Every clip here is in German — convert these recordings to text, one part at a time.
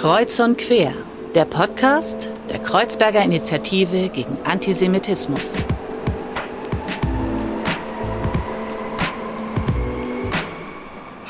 Kreuz und Quer, der Podcast der Kreuzberger Initiative gegen Antisemitismus.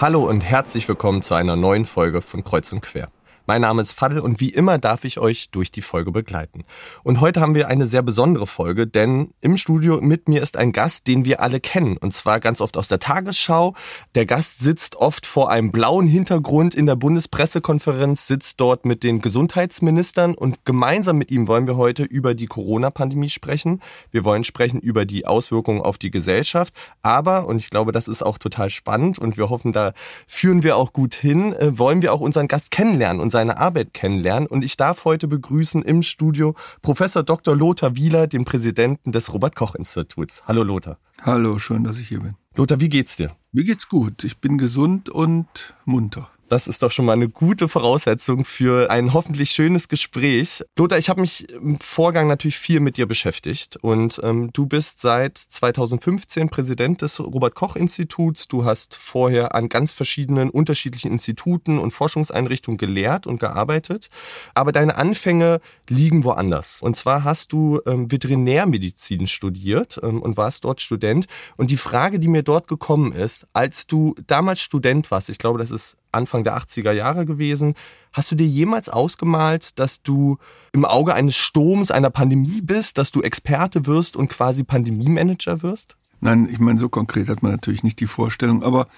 Hallo und herzlich willkommen zu einer neuen Folge von Kreuz und Quer. Mein Name ist Fadl und wie immer darf ich euch durch die Folge begleiten. Und heute haben wir eine sehr besondere Folge, denn im Studio mit mir ist ein Gast, den wir alle kennen. Und zwar ganz oft aus der Tagesschau. Der Gast sitzt oft vor einem blauen Hintergrund in der Bundespressekonferenz, sitzt dort mit den Gesundheitsministern und gemeinsam mit ihm wollen wir heute über die Corona-Pandemie sprechen. Wir wollen sprechen über die Auswirkungen auf die Gesellschaft. Aber, und ich glaube, das ist auch total spannend und wir hoffen, da führen wir auch gut hin, äh, wollen wir auch unseren Gast kennenlernen und seine Arbeit kennenlernen. Und ich darf heute begrüßen im Studio Professor Dr. Lothar Wieler, den Präsidenten des Robert-Koch-Instituts. Hallo Lothar. Hallo, schön, dass ich hier bin. Lothar, wie geht's dir? Mir geht's gut. Ich bin gesund und munter. Das ist doch schon mal eine gute Voraussetzung für ein hoffentlich schönes Gespräch. Lothar, ich habe mich im Vorgang natürlich viel mit dir beschäftigt und ähm, du bist seit 2015 Präsident des Robert Koch Instituts. Du hast vorher an ganz verschiedenen unterschiedlichen Instituten und Forschungseinrichtungen gelehrt und gearbeitet, aber deine Anfänge liegen woanders. Und zwar hast du ähm, Veterinärmedizin studiert ähm, und warst dort Student. Und die Frage, die mir dort gekommen ist, als du damals Student warst, ich glaube, das ist Anfang der 80er Jahre gewesen. Hast du dir jemals ausgemalt, dass du im Auge eines Sturms, einer Pandemie bist, dass du Experte wirst und quasi Pandemiemanager wirst? Nein, ich meine, so konkret hat man natürlich nicht die Vorstellung, aber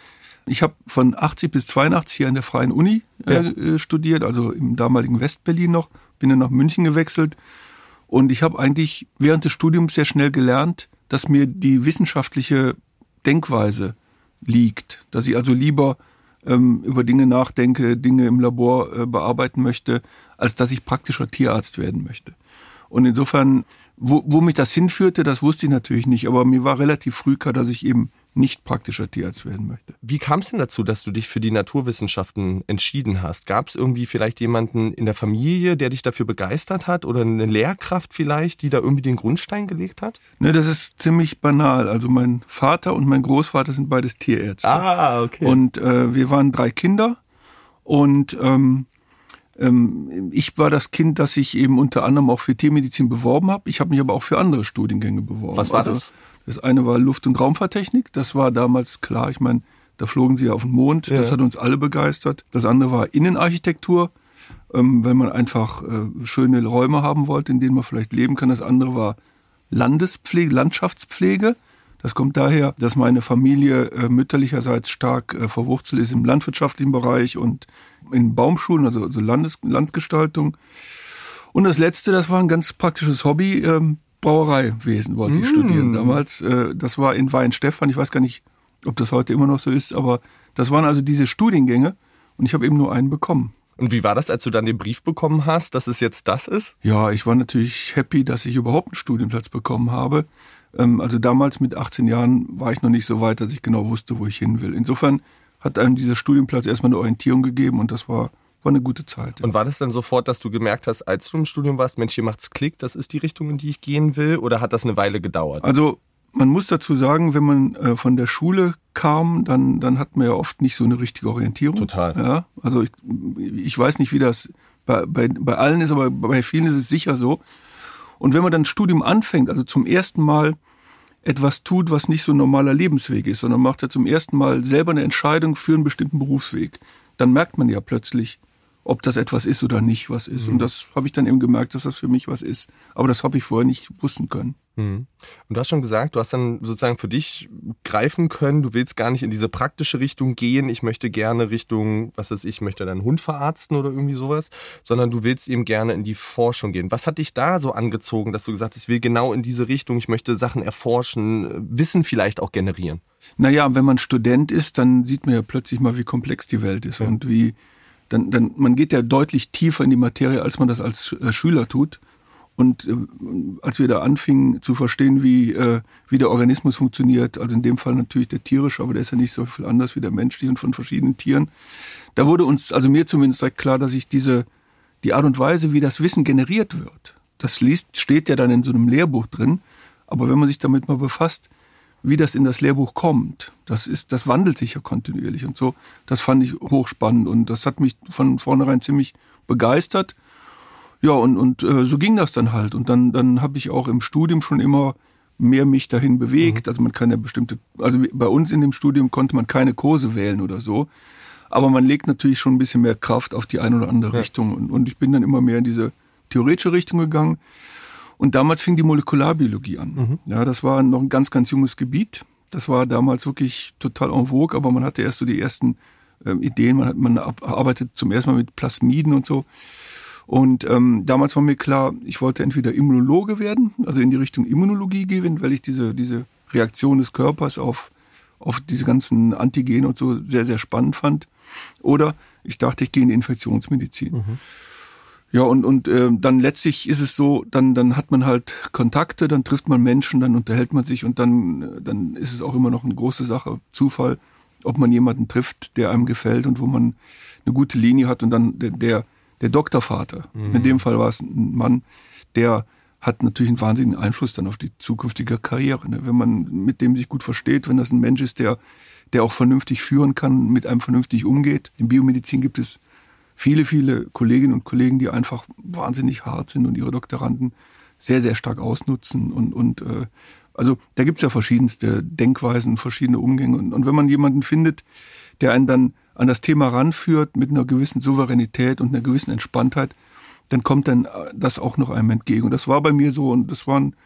ich habe von 80 bis 82 hier an der Freien Uni äh, ja. Äh, studiert, also im damaligen Westberlin noch, bin dann nach München gewechselt und ich habe eigentlich während des Studiums sehr schnell gelernt, dass mir die wissenschaftliche Denkweise liegt, dass ich also lieber ähm, über Dinge nachdenke, Dinge im Labor äh, bearbeiten möchte, als dass ich praktischer Tierarzt werden möchte. Und insofern, wo, wo mich das hinführte, das wusste ich natürlich nicht, aber mir war relativ früh klar, dass ich eben nicht praktischer Tierarzt werden möchte. Wie kam es denn dazu, dass du dich für die Naturwissenschaften entschieden hast? Gab es irgendwie vielleicht jemanden in der Familie, der dich dafür begeistert hat oder eine Lehrkraft vielleicht, die da irgendwie den Grundstein gelegt hat? Ne, das ist ziemlich banal. Also mein Vater und mein Großvater sind beides Tierärzte. Ah, okay. Und äh, wir waren drei Kinder und ähm, ich war das Kind, das sich eben unter anderem auch für Tiermedizin beworben habe. Ich habe mich aber auch für andere Studiengänge beworben. Was war also, das? Das eine war Luft- und Raumfahrttechnik. Das war damals klar. Ich meine, da flogen sie auf den Mond. Ja. Das hat uns alle begeistert. Das andere war Innenarchitektur, ähm, wenn man einfach äh, schöne Räume haben wollte, in denen man vielleicht leben kann. Das andere war Landespflege, Landschaftspflege. Das kommt daher, dass meine Familie äh, mütterlicherseits stark äh, verwurzelt ist im landwirtschaftlichen Bereich und in Baumschulen, also, also Landes Landgestaltung. Und das letzte, das war ein ganz praktisches Hobby, ähm, Brauereiwesen wollte ich mm. studieren damals. Äh, das war in Weinstefan. Ich weiß gar nicht, ob das heute immer noch so ist, aber das waren also diese Studiengänge und ich habe eben nur einen bekommen. Und wie war das, als du dann den Brief bekommen hast, dass es jetzt das ist? Ja, ich war natürlich happy, dass ich überhaupt einen Studienplatz bekommen habe. Ähm, also damals mit 18 Jahren war ich noch nicht so weit, dass ich genau wusste, wo ich hin will. Insofern hat einem dieser Studienplatz erstmal eine Orientierung gegeben und das war war eine gute Zeit. Ja. Und war das dann sofort, dass du gemerkt hast, als du im Studium warst, Mensch, hier macht's Klick, das ist die Richtung, in die ich gehen will? Oder hat das eine Weile gedauert? Also man muss dazu sagen, wenn man äh, von der Schule kam, dann, dann hat man ja oft nicht so eine richtige Orientierung. Total. Ja, also ich, ich weiß nicht, wie das bei, bei, bei allen ist, aber bei vielen ist es sicher so. Und wenn man dann Studium anfängt, also zum ersten Mal etwas tut, was nicht so ein normaler Lebensweg ist, sondern macht ja zum ersten Mal selber eine Entscheidung für einen bestimmten Berufsweg, dann merkt man ja plötzlich, ob das etwas ist oder nicht was ist. Mhm. Und das habe ich dann eben gemerkt, dass das für mich was ist. Aber das habe ich vorher nicht wussten können. Mhm. Und du hast schon gesagt, du hast dann sozusagen für dich greifen können, du willst gar nicht in diese praktische Richtung gehen, ich möchte gerne Richtung, was weiß ich, möchte deinen Hund verarzten oder irgendwie sowas, sondern du willst eben gerne in die Forschung gehen. Was hat dich da so angezogen, dass du gesagt hast, ich will genau in diese Richtung, ich möchte Sachen erforschen, Wissen vielleicht auch generieren? Naja, wenn man Student ist, dann sieht man ja plötzlich mal, wie komplex die Welt ist ja. und wie dann, dann man geht ja deutlich tiefer in die Materie, als man das als äh, Schüler tut. Und äh, als wir da anfingen zu verstehen, wie, äh, wie der Organismus funktioniert, also in dem Fall natürlich der tierische, aber der ist ja nicht so viel anders wie der menschliche und von verschiedenen Tieren, da wurde uns, also mir zumindest direkt klar, dass ich diese, die Art und Weise, wie das Wissen generiert wird, das liest, steht ja dann in so einem Lehrbuch drin, aber wenn man sich damit mal befasst, wie das in das Lehrbuch kommt, das ist, das wandelt sich ja kontinuierlich und so. Das fand ich hochspannend und das hat mich von vornherein ziemlich begeistert. Ja, und, und äh, so ging das dann halt. Und dann, dann habe ich auch im Studium schon immer mehr mich dahin bewegt. Mhm. Also man kann ja bestimmte, also bei uns in dem Studium konnte man keine Kurse wählen oder so. Aber man legt natürlich schon ein bisschen mehr Kraft auf die eine oder andere ja. Richtung. Und, und ich bin dann immer mehr in diese theoretische Richtung gegangen. Und damals fing die Molekularbiologie an. Mhm. Ja, das war noch ein ganz, ganz junges Gebiet. Das war damals wirklich total en vogue, aber man hatte erst so die ersten ähm, Ideen. Man, hat, man arbeitet zum ersten Mal mit Plasmiden und so. Und ähm, damals war mir klar, ich wollte entweder Immunologe werden, also in die Richtung Immunologie gehen, weil ich diese, diese Reaktion des Körpers auf, auf diese ganzen Antigene und so sehr, sehr spannend fand. Oder ich dachte, ich gehe in die Infektionsmedizin. Mhm. Ja, und, und äh, dann letztlich ist es so, dann, dann hat man halt Kontakte, dann trifft man Menschen, dann unterhält man sich und dann, dann ist es auch immer noch eine große Sache, Zufall, ob man jemanden trifft, der einem gefällt und wo man eine gute Linie hat und dann der, der der Doktorvater, mhm. in dem Fall war es ein Mann, der hat natürlich einen wahnsinnigen Einfluss dann auf die zukünftige Karriere. Ne? Wenn man mit dem sich gut versteht, wenn das ein Mensch ist, der, der auch vernünftig führen kann, mit einem vernünftig umgeht. In Biomedizin gibt es viele, viele Kolleginnen und Kollegen, die einfach wahnsinnig hart sind und ihre Doktoranden sehr, sehr stark ausnutzen. Und, und äh, also da gibt es ja verschiedenste Denkweisen, verschiedene Umgänge. Und, und wenn man jemanden findet, der einen dann an das Thema ranführt mit einer gewissen Souveränität und einer gewissen Entspanntheit, dann kommt dann das auch noch einem entgegen. Und das war bei mir so und das waren,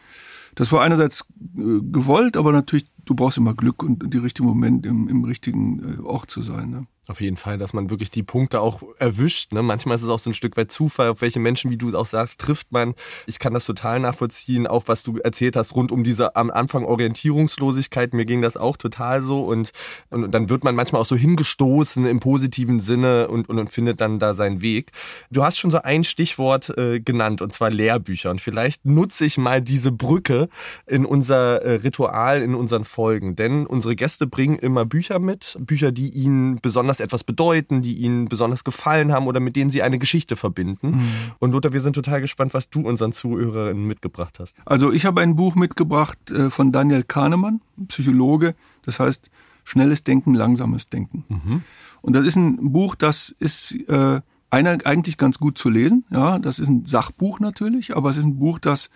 das war einerseits äh, gewollt, aber natürlich, du brauchst immer Glück und die richtigen Moment im, im richtigen äh, Ort zu sein. Ne? Auf jeden Fall, dass man wirklich die Punkte auch erwischt. Ne? Manchmal ist es auch so ein Stück weit Zufall, auf welche Menschen, wie du auch sagst, trifft man. Ich kann das total nachvollziehen, auch was du erzählt hast rund um diese am Anfang Orientierungslosigkeit. Mir ging das auch total so und, und dann wird man manchmal auch so hingestoßen im positiven Sinne und, und, und findet dann da seinen Weg. Du hast schon so ein Stichwort äh, genannt und zwar Lehrbücher und vielleicht nutze ich mal diese Brücke in unser äh, Ritual, in unseren Folgen, denn unsere Gäste bringen immer Bücher mit, Bücher, die ihnen besonders besonders etwas bedeuten, die ihnen besonders gefallen haben oder mit denen sie eine Geschichte verbinden. Mhm. Und Lothar, wir sind total gespannt, was du unseren Zuhörerinnen mitgebracht hast. Also ich habe ein Buch mitgebracht äh, von Daniel Kahnemann, Psychologe. Das heißt Schnelles Denken, langsames Denken. Mhm. Und das ist ein Buch, das ist äh, einer eigentlich ganz gut zu lesen. Ja, das ist ein Sachbuch natürlich, aber es ist ein Buch, das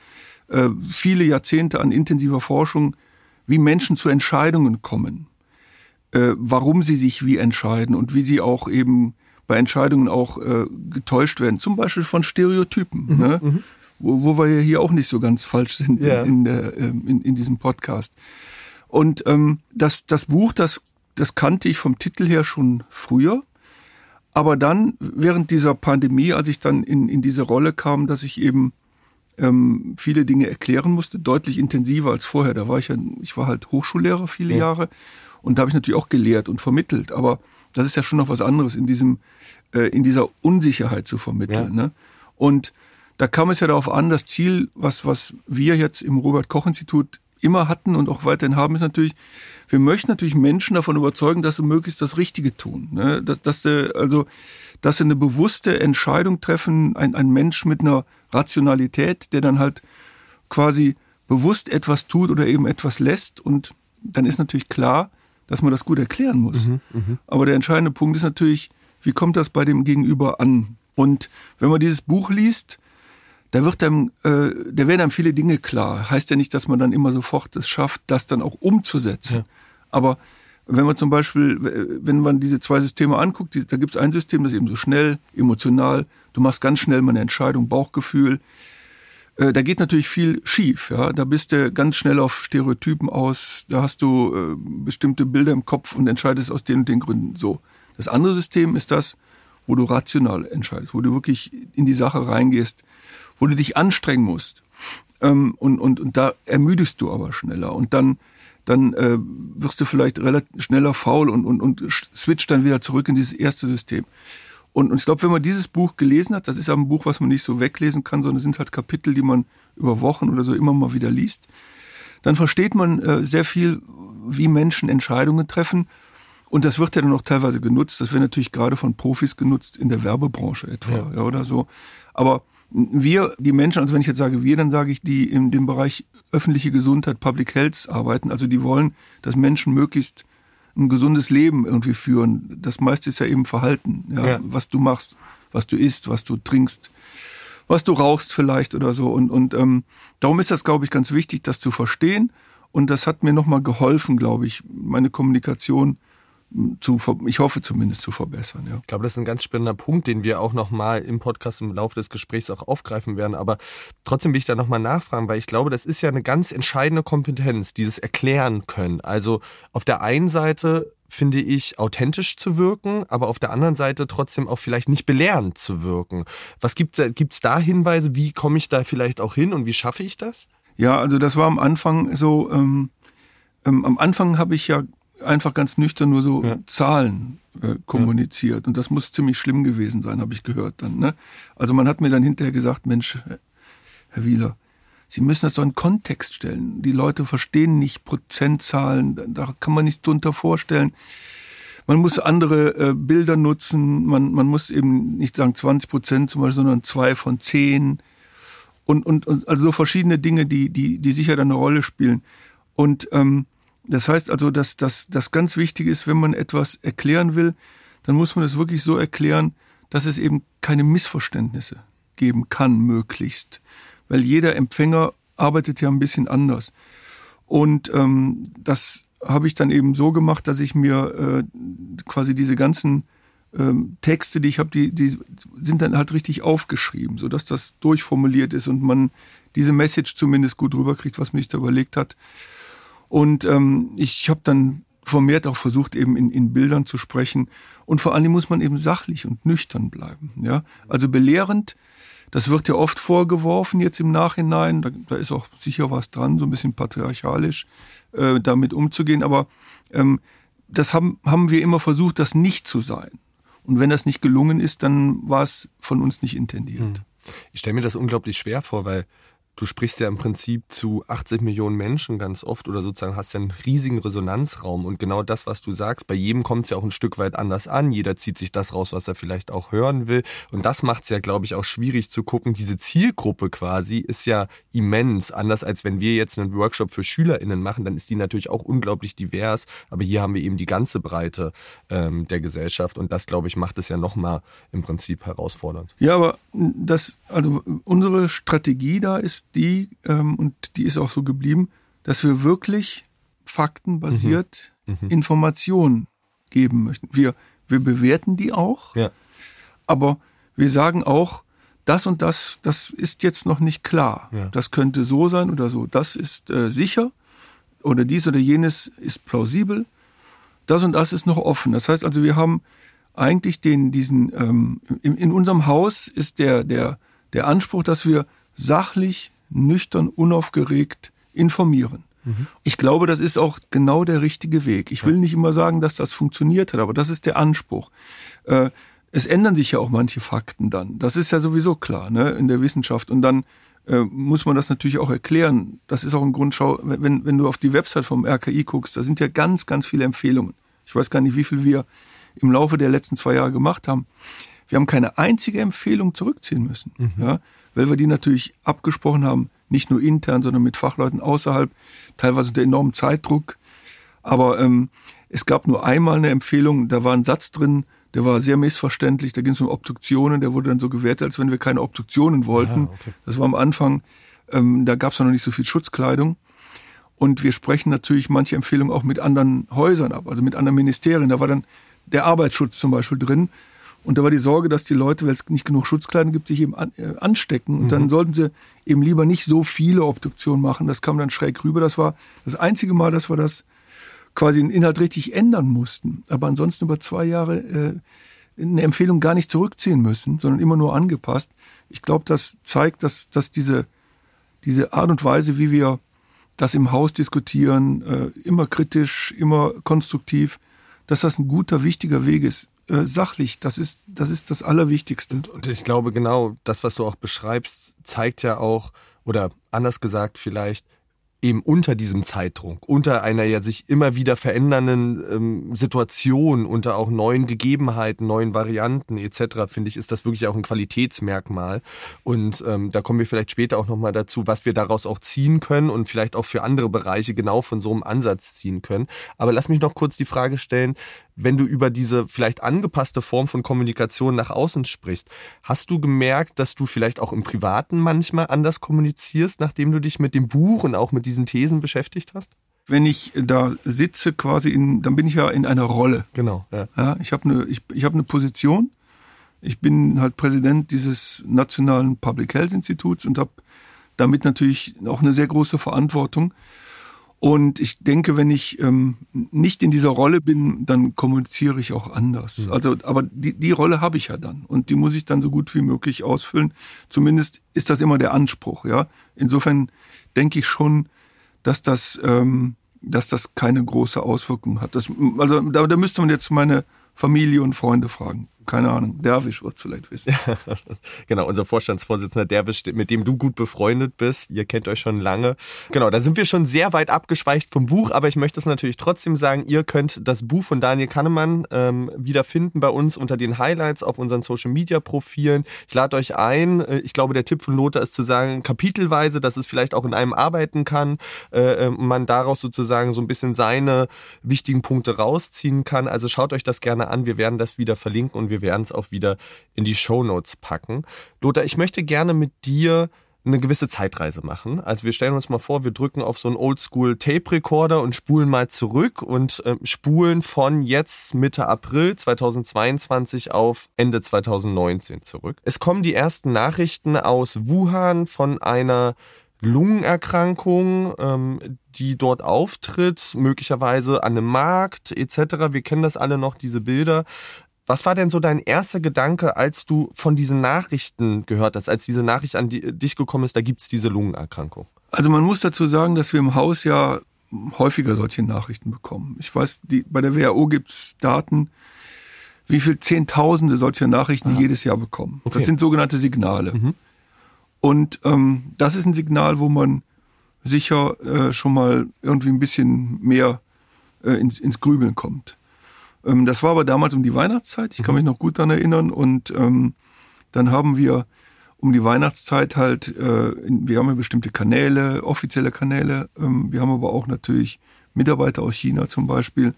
äh, viele Jahrzehnte an intensiver Forschung, wie Menschen zu Entscheidungen kommen, äh, warum sie sich wie entscheiden und wie sie auch eben bei Entscheidungen auch äh, getäuscht werden. Zum Beispiel von Stereotypen, mhm, ne? Mhm. Wo, wo wir ja hier auch nicht so ganz falsch sind ja. in, in, der, ähm, in, in diesem Podcast. Und ähm, das, das Buch, das, das kannte ich vom Titel her schon früher. Aber dann, während dieser Pandemie, als ich dann in, in diese Rolle kam, dass ich eben ähm, viele Dinge erklären musste, deutlich intensiver als vorher. Da war ich ja, ich war halt Hochschullehrer viele ja. Jahre und da habe ich natürlich auch gelehrt und vermittelt. Aber das ist ja schon noch was anderes, in diesem, äh, in dieser Unsicherheit zu vermitteln. Ja. Ne? Und da kam es ja darauf an, das Ziel, was, was wir jetzt im Robert-Koch-Institut immer hatten und auch weiterhin haben, ist natürlich, wir möchten natürlich Menschen davon überzeugen, dass sie möglichst das Richtige tun. Ne? Dass, dass sie, also, dass sie eine bewusste Entscheidung treffen, ein, ein Mensch mit einer Rationalität, der dann halt quasi bewusst etwas tut oder eben etwas lässt. Und dann ist natürlich klar, dass man das gut erklären muss. Mhm, mh. Aber der entscheidende Punkt ist natürlich, wie kommt das bei dem Gegenüber an? Und wenn man dieses Buch liest, da wird einem, äh, da werden einem viele Dinge klar. Heißt ja nicht, dass man dann immer sofort es schafft, das dann auch umzusetzen. Ja. Aber wenn man zum Beispiel, wenn man diese zwei Systeme anguckt, da gibt es ein System, das ist eben so schnell, emotional, du machst ganz schnell mal eine Entscheidung, Bauchgefühl, äh, da geht natürlich viel schief. Ja? Da bist du ganz schnell auf Stereotypen aus, da hast du äh, bestimmte Bilder im Kopf und entscheidest aus den und den Gründen so. Das andere System ist das, wo du rational entscheidest, wo du wirklich in die Sache reingehst, wo du dich anstrengen musst. Ähm, und, und, und da ermüdest du aber schneller. Und dann, dann äh, wirst du vielleicht relativ schneller faul und, und, und switcht dann wieder zurück in dieses erste System. Und, und ich glaube, wenn man dieses Buch gelesen hat, das ist ein Buch, was man nicht so weglesen kann, sondern es sind halt Kapitel, die man über Wochen oder so immer mal wieder liest, dann versteht man äh, sehr viel, wie Menschen Entscheidungen treffen. Und das wird ja dann auch teilweise genutzt. Das wird natürlich gerade von Profis genutzt in der Werbebranche etwa ja. Ja, oder so. Aber wir, die Menschen, also wenn ich jetzt sage wir, dann sage ich, die in dem Bereich öffentliche Gesundheit, Public Health arbeiten, also die wollen, dass Menschen möglichst ein gesundes Leben irgendwie führen. Das meiste ist ja eben Verhalten, ja, ja. was du machst. was du isst, was du trinkst, was du rauchst vielleicht oder so. Und, und ähm, darum ist das, glaube ich, ganz wichtig, das zu verstehen. Und das hat mir nochmal geholfen, glaube ich, meine Kommunikation zu, ich hoffe zumindest zu verbessern. Ja. Ich glaube, das ist ein ganz spannender Punkt, den wir auch nochmal im Podcast im Laufe des Gesprächs auch aufgreifen werden. Aber trotzdem will ich da nochmal nachfragen, weil ich glaube, das ist ja eine ganz entscheidende Kompetenz, dieses Erklären können. Also auf der einen Seite finde ich, authentisch zu wirken, aber auf der anderen Seite trotzdem auch vielleicht nicht belehrend zu wirken. Was gibt es da Hinweise? Wie komme ich da vielleicht auch hin und wie schaffe ich das? Ja, also das war am Anfang so, ähm, ähm, am Anfang habe ich ja einfach ganz nüchtern nur so ja. Zahlen äh, kommuniziert. Ja. Und das muss ziemlich schlimm gewesen sein, habe ich gehört dann. Ne? Also man hat mir dann hinterher gesagt, Mensch, Herr Wieler, Sie müssen das doch in Kontext stellen. Die Leute verstehen nicht Prozentzahlen, da kann man nichts drunter vorstellen. Man muss andere äh, Bilder nutzen, man, man muss eben nicht sagen 20 Prozent zum Beispiel, sondern zwei von zehn. Und, und, und also so verschiedene Dinge, die, die, die sicher dann eine Rolle spielen. Und ähm, das heißt also, dass das ganz wichtig ist, wenn man etwas erklären will, dann muss man es wirklich so erklären, dass es eben keine Missverständnisse geben kann, möglichst. Weil jeder Empfänger arbeitet ja ein bisschen anders. Und ähm, das habe ich dann eben so gemacht, dass ich mir äh, quasi diese ganzen ähm, Texte, die ich habe, die, die sind dann halt richtig aufgeschrieben, sodass das durchformuliert ist und man diese Message zumindest gut rüberkriegt, was mich da überlegt hat. Und ähm, ich habe dann vermehrt auch versucht, eben in, in Bildern zu sprechen. Und vor allem muss man eben sachlich und nüchtern bleiben. Ja? Also belehrend, das wird ja oft vorgeworfen jetzt im Nachhinein. Da, da ist auch sicher was dran, so ein bisschen patriarchalisch äh, damit umzugehen. Aber ähm, das haben, haben wir immer versucht, das nicht zu sein. Und wenn das nicht gelungen ist, dann war es von uns nicht intendiert. Hm. Ich stelle mir das unglaublich schwer vor, weil du sprichst ja im Prinzip zu 80 Millionen Menschen ganz oft oder sozusagen hast ja einen riesigen Resonanzraum und genau das, was du sagst, bei jedem kommt es ja auch ein Stück weit anders an. Jeder zieht sich das raus, was er vielleicht auch hören will und das macht es ja, glaube ich, auch schwierig zu gucken. Diese Zielgruppe quasi ist ja immens, anders als wenn wir jetzt einen Workshop für SchülerInnen machen, dann ist die natürlich auch unglaublich divers, aber hier haben wir eben die ganze Breite ähm, der Gesellschaft und das, glaube ich, macht es ja nochmal im Prinzip herausfordernd. Ja, aber das, also unsere Strategie da ist die, ähm, und die ist auch so geblieben, dass wir wirklich faktenbasiert mhm. Mhm. Informationen geben möchten. Wir, wir bewerten die auch, ja. aber wir sagen auch, das und das, das ist jetzt noch nicht klar. Ja. Das könnte so sein oder so. Das ist äh, sicher oder dies oder jenes ist plausibel. Das und das ist noch offen. Das heißt also, wir haben eigentlich den, diesen, ähm, in, in unserem Haus ist der, der, der Anspruch, dass wir sachlich nüchtern, unaufgeregt informieren. Mhm. Ich glaube, das ist auch genau der richtige Weg. Ich will nicht immer sagen, dass das funktioniert hat, aber das ist der Anspruch. Äh, es ändern sich ja auch manche Fakten dann. Das ist ja sowieso klar ne, in der Wissenschaft. Und dann äh, muss man das natürlich auch erklären. Das ist auch ein Grundschau. Wenn, wenn du auf die Website vom RKI guckst, da sind ja ganz, ganz viele Empfehlungen. Ich weiß gar nicht, wie viel wir im Laufe der letzten zwei Jahre gemacht haben. Wir haben keine einzige Empfehlung zurückziehen müssen. Mhm. Ja? weil wir die natürlich abgesprochen haben, nicht nur intern, sondern mit Fachleuten außerhalb, teilweise unter enormem Zeitdruck. Aber ähm, es gab nur einmal eine Empfehlung, da war ein Satz drin, der war sehr missverständlich, da ging es um Obduktionen, der wurde dann so gewertet, als wenn wir keine Obduktionen wollten. Aha, okay. Das war am Anfang, ähm, da gab es noch nicht so viel Schutzkleidung. Und wir sprechen natürlich manche Empfehlungen auch mit anderen Häusern ab, also mit anderen Ministerien. Da war dann der Arbeitsschutz zum Beispiel drin. Und da war die Sorge, dass die Leute, weil es nicht genug Schutzkleidung gibt, sich eben an, äh, anstecken. Und mhm. dann sollten sie eben lieber nicht so viele Obduktionen machen. Das kam dann schräg rüber. Das war das einzige Mal, dass wir das quasi den Inhalt richtig ändern mussten. Aber ansonsten über zwei Jahre äh, eine Empfehlung gar nicht zurückziehen müssen, sondern immer nur angepasst. Ich glaube, das zeigt, dass, dass diese, diese Art und Weise, wie wir das im Haus diskutieren, äh, immer kritisch, immer konstruktiv, dass das ein guter, wichtiger Weg ist. Äh, sachlich, das ist, das ist das Allerwichtigste. Und ich glaube genau, das, was du auch beschreibst, zeigt ja auch, oder anders gesagt vielleicht, eben unter diesem Zeitdruck, unter einer ja sich immer wieder verändernden ähm, Situation, unter auch neuen Gegebenheiten, neuen Varianten etc., finde ich, ist das wirklich auch ein Qualitätsmerkmal. Und ähm, da kommen wir vielleicht später auch nochmal dazu, was wir daraus auch ziehen können und vielleicht auch für andere Bereiche genau von so einem Ansatz ziehen können. Aber lass mich noch kurz die Frage stellen, wenn du über diese vielleicht angepasste Form von Kommunikation nach außen sprichst, hast du gemerkt, dass du vielleicht auch im Privaten manchmal anders kommunizierst, nachdem du dich mit dem Buch und auch mit diesen Thesen beschäftigt hast? Wenn ich da sitze, quasi in, dann bin ich ja in einer Rolle. Genau. Ja. Ja, ich habe eine, ich, ich habe eine Position. Ich bin halt Präsident dieses nationalen Public Health Instituts und habe damit natürlich auch eine sehr große Verantwortung. Und ich denke, wenn ich ähm, nicht in dieser Rolle bin, dann kommuniziere ich auch anders. Mhm. Also, aber die, die Rolle habe ich ja dann und die muss ich dann so gut wie möglich ausfüllen. Zumindest ist das immer der Anspruch. Ja, insofern denke ich schon, dass das, ähm, dass das keine große Auswirkung hat. Das, also da, da müsste man jetzt meine Familie und Freunde fragen keine Ahnung, Derwisch wird vielleicht wissen. genau, unser Vorstandsvorsitzender Derwisch, mit dem du gut befreundet bist. Ihr kennt euch schon lange. Genau, da sind wir schon sehr weit abgeschweicht vom Buch, aber ich möchte es natürlich trotzdem sagen, ihr könnt das Buch von Daniel Kahnemann ähm, wiederfinden bei uns unter den Highlights auf unseren Social Media Profilen. Ich lade euch ein. Äh, ich glaube, der Tipp von Lothar ist zu sagen, kapitelweise, dass es vielleicht auch in einem arbeiten kann, äh, äh, man daraus sozusagen so ein bisschen seine wichtigen Punkte rausziehen kann. Also schaut euch das gerne an. Wir werden das wieder verlinken und wir werden es auch wieder in die Show Notes packen. Lothar, ich möchte gerne mit dir eine gewisse Zeitreise machen. Also wir stellen uns mal vor, wir drücken auf so einen Oldschool Tape Recorder und spulen mal zurück und äh, spulen von jetzt Mitte April 2022 auf Ende 2019 zurück. Es kommen die ersten Nachrichten aus Wuhan von einer Lungenerkrankung, ähm, die dort auftritt, möglicherweise an einem Markt etc. Wir kennen das alle noch, diese Bilder. Was war denn so dein erster Gedanke, als du von diesen Nachrichten gehört hast, als diese Nachricht an dich gekommen ist, da gibt es diese Lungenerkrankung? Also man muss dazu sagen, dass wir im Haus ja häufiger solche Nachrichten bekommen. Ich weiß, die, bei der WHO gibt es Daten, wie viel Zehntausende solcher Nachrichten Aha. jedes Jahr bekommen. Okay. Das sind sogenannte Signale. Mhm. Und ähm, das ist ein Signal, wo man sicher äh, schon mal irgendwie ein bisschen mehr äh, ins, ins Grübeln kommt. Ähm, das war aber damals um die Weihnachtszeit, ich kann mich noch gut daran erinnern. Und ähm, dann haben wir um die Weihnachtszeit halt, äh, wir haben ja bestimmte Kanäle, offizielle Kanäle, ähm, wir haben aber auch natürlich Mitarbeiter aus China zum Beispiel.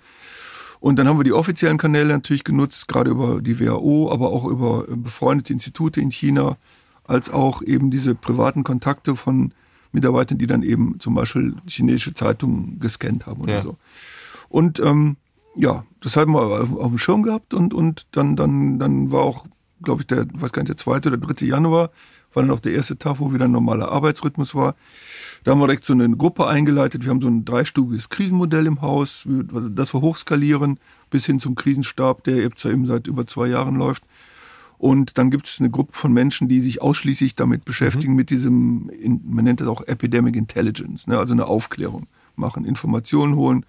Und dann haben wir die offiziellen Kanäle natürlich genutzt, gerade über die WHO, aber auch über befreundete Institute in China, als auch eben diese privaten Kontakte von Mitarbeitern, die dann eben zum Beispiel chinesische Zeitungen gescannt haben oder ja. so. Und ähm, ja, das haben wir auf, auf dem Schirm gehabt und, und dann, dann, dann war auch, glaube ich, der, weiß gar nicht, der zweite oder dritte Januar, war dann auch der erste Tag, wo wieder ein normaler Arbeitsrhythmus war. Da haben wir direkt so eine Gruppe eingeleitet. Wir haben so ein dreistufiges Krisenmodell im Haus, das wir hochskalieren, bis hin zum Krisenstab, der jetzt eben seit über zwei Jahren läuft. Und dann gibt es eine Gruppe von Menschen, die sich ausschließlich damit beschäftigen, mhm. mit diesem, man nennt das auch Epidemic Intelligence, ne, also eine Aufklärung machen, Informationen holen.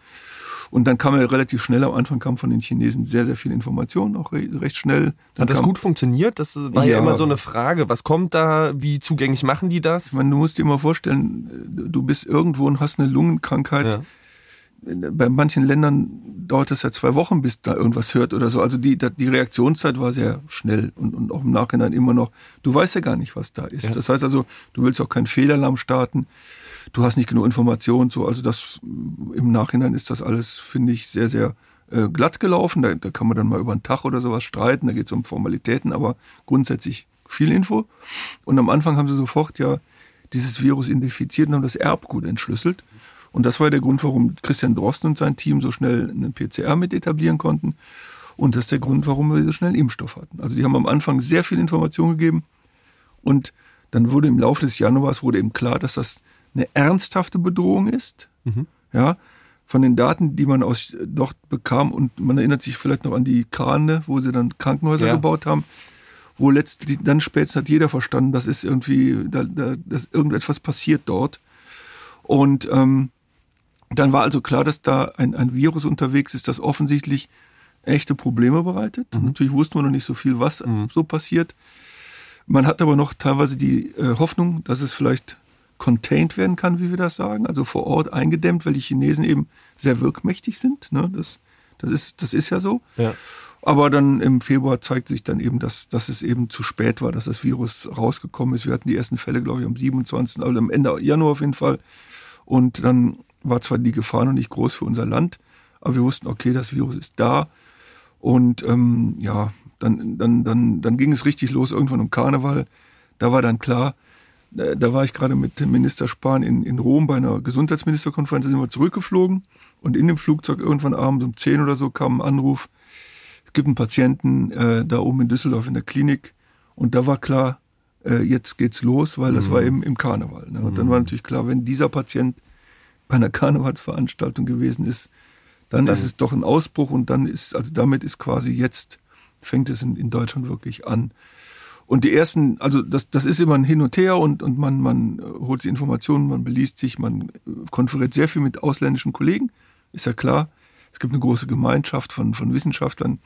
Und dann kam ja relativ schnell, am Anfang kam von den Chinesen sehr, sehr viel Information, auch recht schnell. Dann Hat das gut funktioniert? Das war ja, ja, immer so eine Frage. Was kommt da? Wie zugänglich machen die das? Ich meine, du musst dir mal vorstellen, du bist irgendwo und hast eine Lungenkrankheit. Ja bei manchen Ländern dauert es ja zwei Wochen, bis da irgendwas hört oder so. Also die, die Reaktionszeit war sehr schnell und, und auch im Nachhinein immer noch. Du weißt ja gar nicht, was da ist. Ja. Das heißt also, du willst auch keinen Fehlalarm starten du hast nicht genug Informationen, so, also das im Nachhinein ist das alles, finde ich, sehr, sehr äh, glatt gelaufen. Da, da kann man dann mal über einen Tag oder sowas streiten, da geht es um Formalitäten, aber grundsätzlich viel Info. Und am Anfang haben sie sofort ja dieses Virus identifiziert und haben das Erbgut entschlüsselt. Und das war der Grund, warum Christian Drosten und sein Team so schnell einen PCR mit etablieren konnten. Und das ist der Grund, warum wir so schnell Impfstoff hatten. Also die haben am Anfang sehr viel Information gegeben. Und dann wurde im Laufe des Januars wurde eben klar, dass das eine ernsthafte Bedrohung ist. Mhm. Ja, von den Daten, die man aus dort bekam und man erinnert sich vielleicht noch an die Krane, wo sie dann Krankenhäuser ja. gebaut haben, wo letztlich dann später hat jeder verstanden, dass ist irgendwie, da, da, dass irgendetwas passiert dort. Und ähm, dann war also klar, dass da ein, ein Virus unterwegs ist, das offensichtlich echte Probleme bereitet. Mhm. Natürlich wusste man noch nicht so viel, was mhm. so passiert. Man hat aber noch teilweise die äh, Hoffnung, dass es vielleicht contained werden kann, wie wir das sagen, also vor Ort eingedämmt, weil die Chinesen eben sehr wirkmächtig sind. Ne? Das, das, ist, das ist ja so. Ja. Aber dann im Februar zeigt sich dann eben, dass, dass es eben zu spät war, dass das Virus rausgekommen ist. Wir hatten die ersten Fälle, glaube ich, am 27., also am Ende Januar auf jeden Fall. Und dann war zwar die Gefahr noch nicht groß für unser Land, aber wir wussten, okay, das Virus ist da. Und ähm, ja, dann, dann, dann, dann ging es richtig los irgendwann um Karneval. Da war dann klar, da war ich gerade mit Minister Spahn in, in Rom bei einer Gesundheitsministerkonferenz, da sind wir zurückgeflogen und in dem Flugzeug irgendwann abends um 10 oder so kam ein Anruf, es gibt einen Patienten äh, da oben in Düsseldorf in der Klinik und da war klar, äh, jetzt geht's los, weil das mhm. war eben im Karneval. Ne? Und mhm. dann war natürlich klar, wenn dieser Patient bei einer Karnevalsveranstaltung gewesen ist, dann, dann ist es doch ein Ausbruch und dann ist, also damit ist quasi jetzt, fängt es in, in Deutschland wirklich an. Und die ersten, also das, das ist immer ein Hin und Her und, und man, man holt sich Informationen, man beliest sich, man konferiert sehr viel mit ausländischen Kollegen, ist ja klar. Es gibt eine große Gemeinschaft von, von Wissenschaftlern.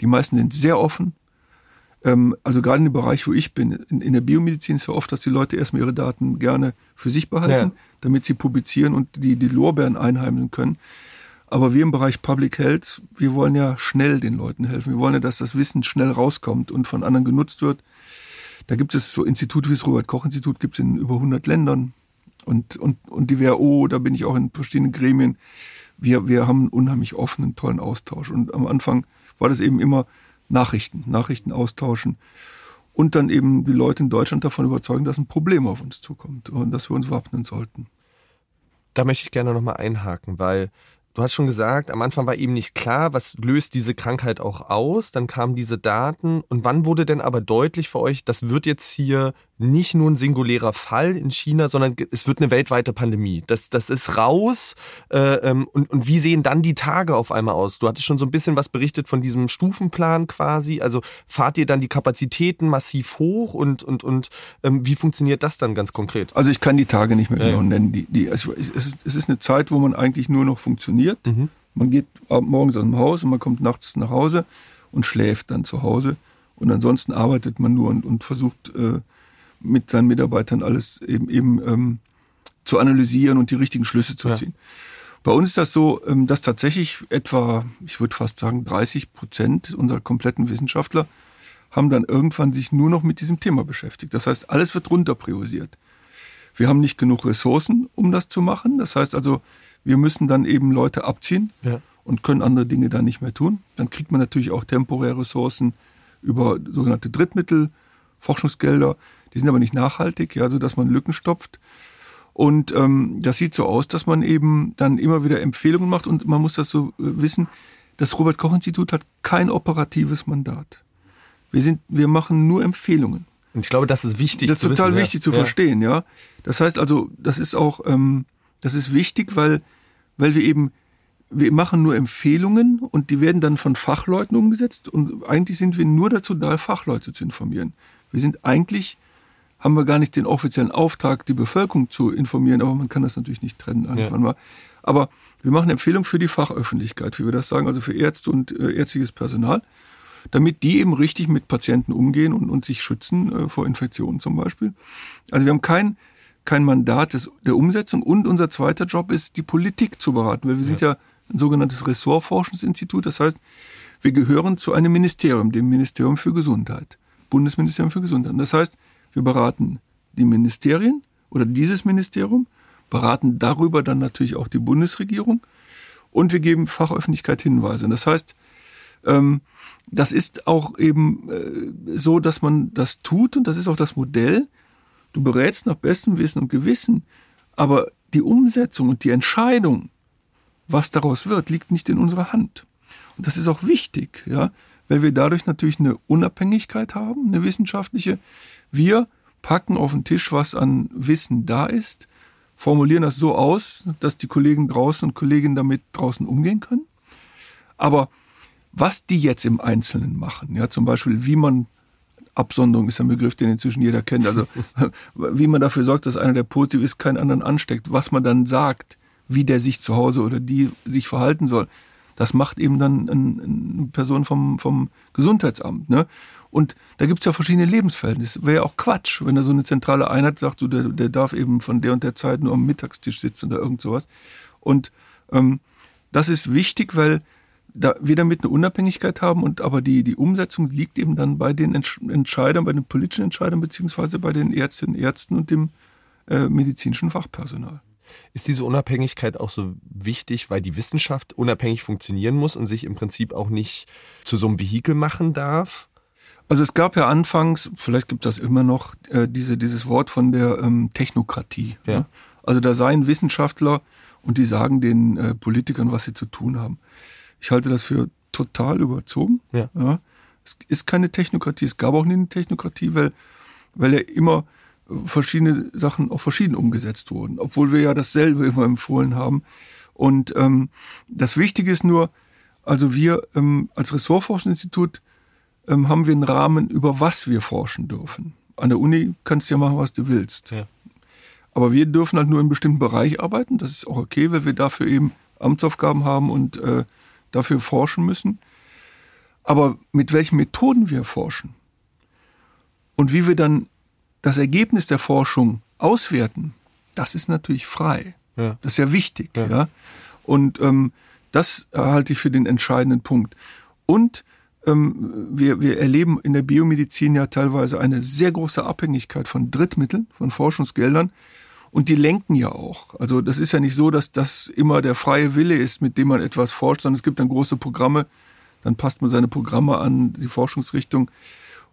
Die meisten sind sehr offen. Ähm, also gerade in dem Bereich, wo ich bin, in, in der Biomedizin ist ja oft, dass die Leute erstmal ihre Daten gerne für sich behalten, ja. damit sie publizieren und die, die Lorbeeren einheimsen können. Aber wir im Bereich Public Health, wir wollen ja schnell den Leuten helfen. Wir wollen ja, dass das Wissen schnell rauskommt und von anderen genutzt wird. Da gibt es so Institute wie das Robert-Koch-Institut, gibt es in über 100 Ländern. Und, und, und die WHO, da bin ich auch in verschiedenen Gremien. Wir, wir haben einen unheimlich offenen, tollen Austausch. Und am Anfang war das eben immer Nachrichten, Nachrichten austauschen und dann eben die Leute in Deutschland davon überzeugen, dass ein Problem auf uns zukommt und dass wir uns wappnen sollten. Da möchte ich gerne nochmal einhaken, weil Du hast schon gesagt, am Anfang war eben nicht klar, was löst diese Krankheit auch aus. Dann kamen diese Daten. Und wann wurde denn aber deutlich für euch, das wird jetzt hier nicht nur ein singulärer Fall in China, sondern es wird eine weltweite Pandemie. Das, das ist raus. Äh, ähm, und, und wie sehen dann die Tage auf einmal aus? Du hattest schon so ein bisschen was berichtet von diesem Stufenplan quasi. Also fahrt ihr dann die Kapazitäten massiv hoch und, und, und ähm, wie funktioniert das dann ganz konkret? Also ich kann die Tage nicht mehr genau ja. nennen. Die, die, also es, ist, es ist eine Zeit, wo man eigentlich nur noch funktioniert. Mhm. Man geht morgens aus dem Haus und man kommt nachts nach Hause und schläft dann zu Hause. Und ansonsten arbeitet man nur und, und versucht, äh, mit seinen Mitarbeitern alles eben, eben ähm, zu analysieren und die richtigen Schlüsse zu ziehen. Ja. Bei uns ist das so, ähm, dass tatsächlich etwa, ich würde fast sagen, 30 Prozent unserer kompletten Wissenschaftler haben dann irgendwann sich nur noch mit diesem Thema beschäftigt. Das heißt, alles wird runter priorisiert. Wir haben nicht genug Ressourcen, um das zu machen. Das heißt also, wir müssen dann eben Leute abziehen ja. und können andere Dinge dann nicht mehr tun. Dann kriegt man natürlich auch temporäre Ressourcen über sogenannte Drittmittel, Forschungsgelder. Die sind aber nicht nachhaltig, ja, so dass man Lücken stopft. Und ähm, das sieht so aus, dass man eben dann immer wieder Empfehlungen macht und man muss das so äh, wissen, das Robert Koch Institut hat kein operatives Mandat. Wir sind, wir machen nur Empfehlungen. Und ich glaube, das ist wichtig. Das ist total wissen, wichtig ja. zu verstehen, ja. Das heißt also, das ist auch, ähm, das ist wichtig, weil, weil wir eben, wir machen nur Empfehlungen und die werden dann von Fachleuten umgesetzt und eigentlich sind wir nur dazu da, Fachleute zu informieren. Wir sind eigentlich haben wir gar nicht den offiziellen Auftrag, die Bevölkerung zu informieren, aber man kann das natürlich nicht trennen irgendwann ja. mal. Aber wir machen Empfehlungen für die Fachöffentlichkeit, wie wir das sagen, also für Ärzte und äh, ärztliches Personal, damit die eben richtig mit Patienten umgehen und, und sich schützen äh, vor Infektionen zum Beispiel. Also wir haben kein, kein Mandat des, der Umsetzung und unser zweiter Job ist, die Politik zu beraten, weil wir ja. sind ja ein sogenanntes Ressortforschungsinstitut, das heißt, wir gehören zu einem Ministerium, dem Ministerium für Gesundheit, Bundesministerium für Gesundheit. Und das heißt, wir beraten die Ministerien oder dieses Ministerium, beraten darüber dann natürlich auch die Bundesregierung und wir geben Fachöffentlichkeit Hinweise. Das heißt, ähm, das ist auch eben äh, so, dass man das tut und das ist auch das Modell. Du berätst nach bestem Wissen und Gewissen, aber die Umsetzung und die Entscheidung, was daraus wird, liegt nicht in unserer Hand. Und das ist auch wichtig, ja, weil wir dadurch natürlich eine Unabhängigkeit haben, eine wissenschaftliche, wir packen auf den Tisch, was an Wissen da ist, formulieren das so aus, dass die Kollegen draußen und Kolleginnen damit draußen umgehen können. Aber was die jetzt im Einzelnen machen, ja, zum Beispiel, wie man Absonderung ist ein Begriff, den inzwischen jeder kennt. Also wie man dafür sorgt, dass einer, der positiv ist, keinen anderen ansteckt. Was man dann sagt, wie der sich zu Hause oder die sich verhalten soll. Das macht eben dann eine Person vom, vom Gesundheitsamt. Ne? Und da gibt's ja verschiedene Lebensverhältnisse. Wäre ja auch Quatsch, wenn da so eine zentrale Einheit sagt, so, der, der darf eben von der und der Zeit nur am Mittagstisch sitzen oder irgend sowas. Und ähm, das ist wichtig, weil da wir damit eine Unabhängigkeit haben und aber die, die Umsetzung liegt eben dann bei den Entscheidern, bei den politischen Entscheidern beziehungsweise bei den Ärztinnen, Ärzten und dem äh, medizinischen Fachpersonal. Ist diese Unabhängigkeit auch so wichtig, weil die Wissenschaft unabhängig funktionieren muss und sich im Prinzip auch nicht zu so einem Vehikel machen darf? Also es gab ja anfangs, vielleicht gibt es das immer noch, äh, diese, dieses Wort von der ähm, Technokratie. Ja. Ne? Also da seien Wissenschaftler und die sagen den äh, Politikern, was sie zu tun haben. Ich halte das für total überzogen. Ja. ja. Es ist keine Technokratie, es gab auch nie eine Technokratie, weil, weil ja immer verschiedene Sachen auch verschieden umgesetzt wurden, obwohl wir ja dasselbe immer empfohlen haben. Und ähm, das Wichtige ist nur, also wir ähm, als Ressortforschungsinstitut ähm, haben wir einen Rahmen, über was wir forschen dürfen. An der Uni kannst du ja machen, was du willst. Ja. Aber wir dürfen halt nur in einem bestimmten Bereich arbeiten. Das ist auch okay, weil wir dafür eben Amtsaufgaben haben und äh, dafür forschen müssen. Aber mit welchen Methoden wir forschen und wie wir dann das Ergebnis der Forschung auswerten, das ist natürlich frei. Ja. Das ist ja wichtig. Ja. ja? Und ähm, das halte ich für den entscheidenden Punkt. Und ähm, wir, wir erleben in der Biomedizin ja teilweise eine sehr große Abhängigkeit von Drittmitteln, von Forschungsgeldern. Und die lenken ja auch. Also das ist ja nicht so, dass das immer der freie Wille ist, mit dem man etwas forscht, sondern es gibt dann große Programme, dann passt man seine Programme an die Forschungsrichtung.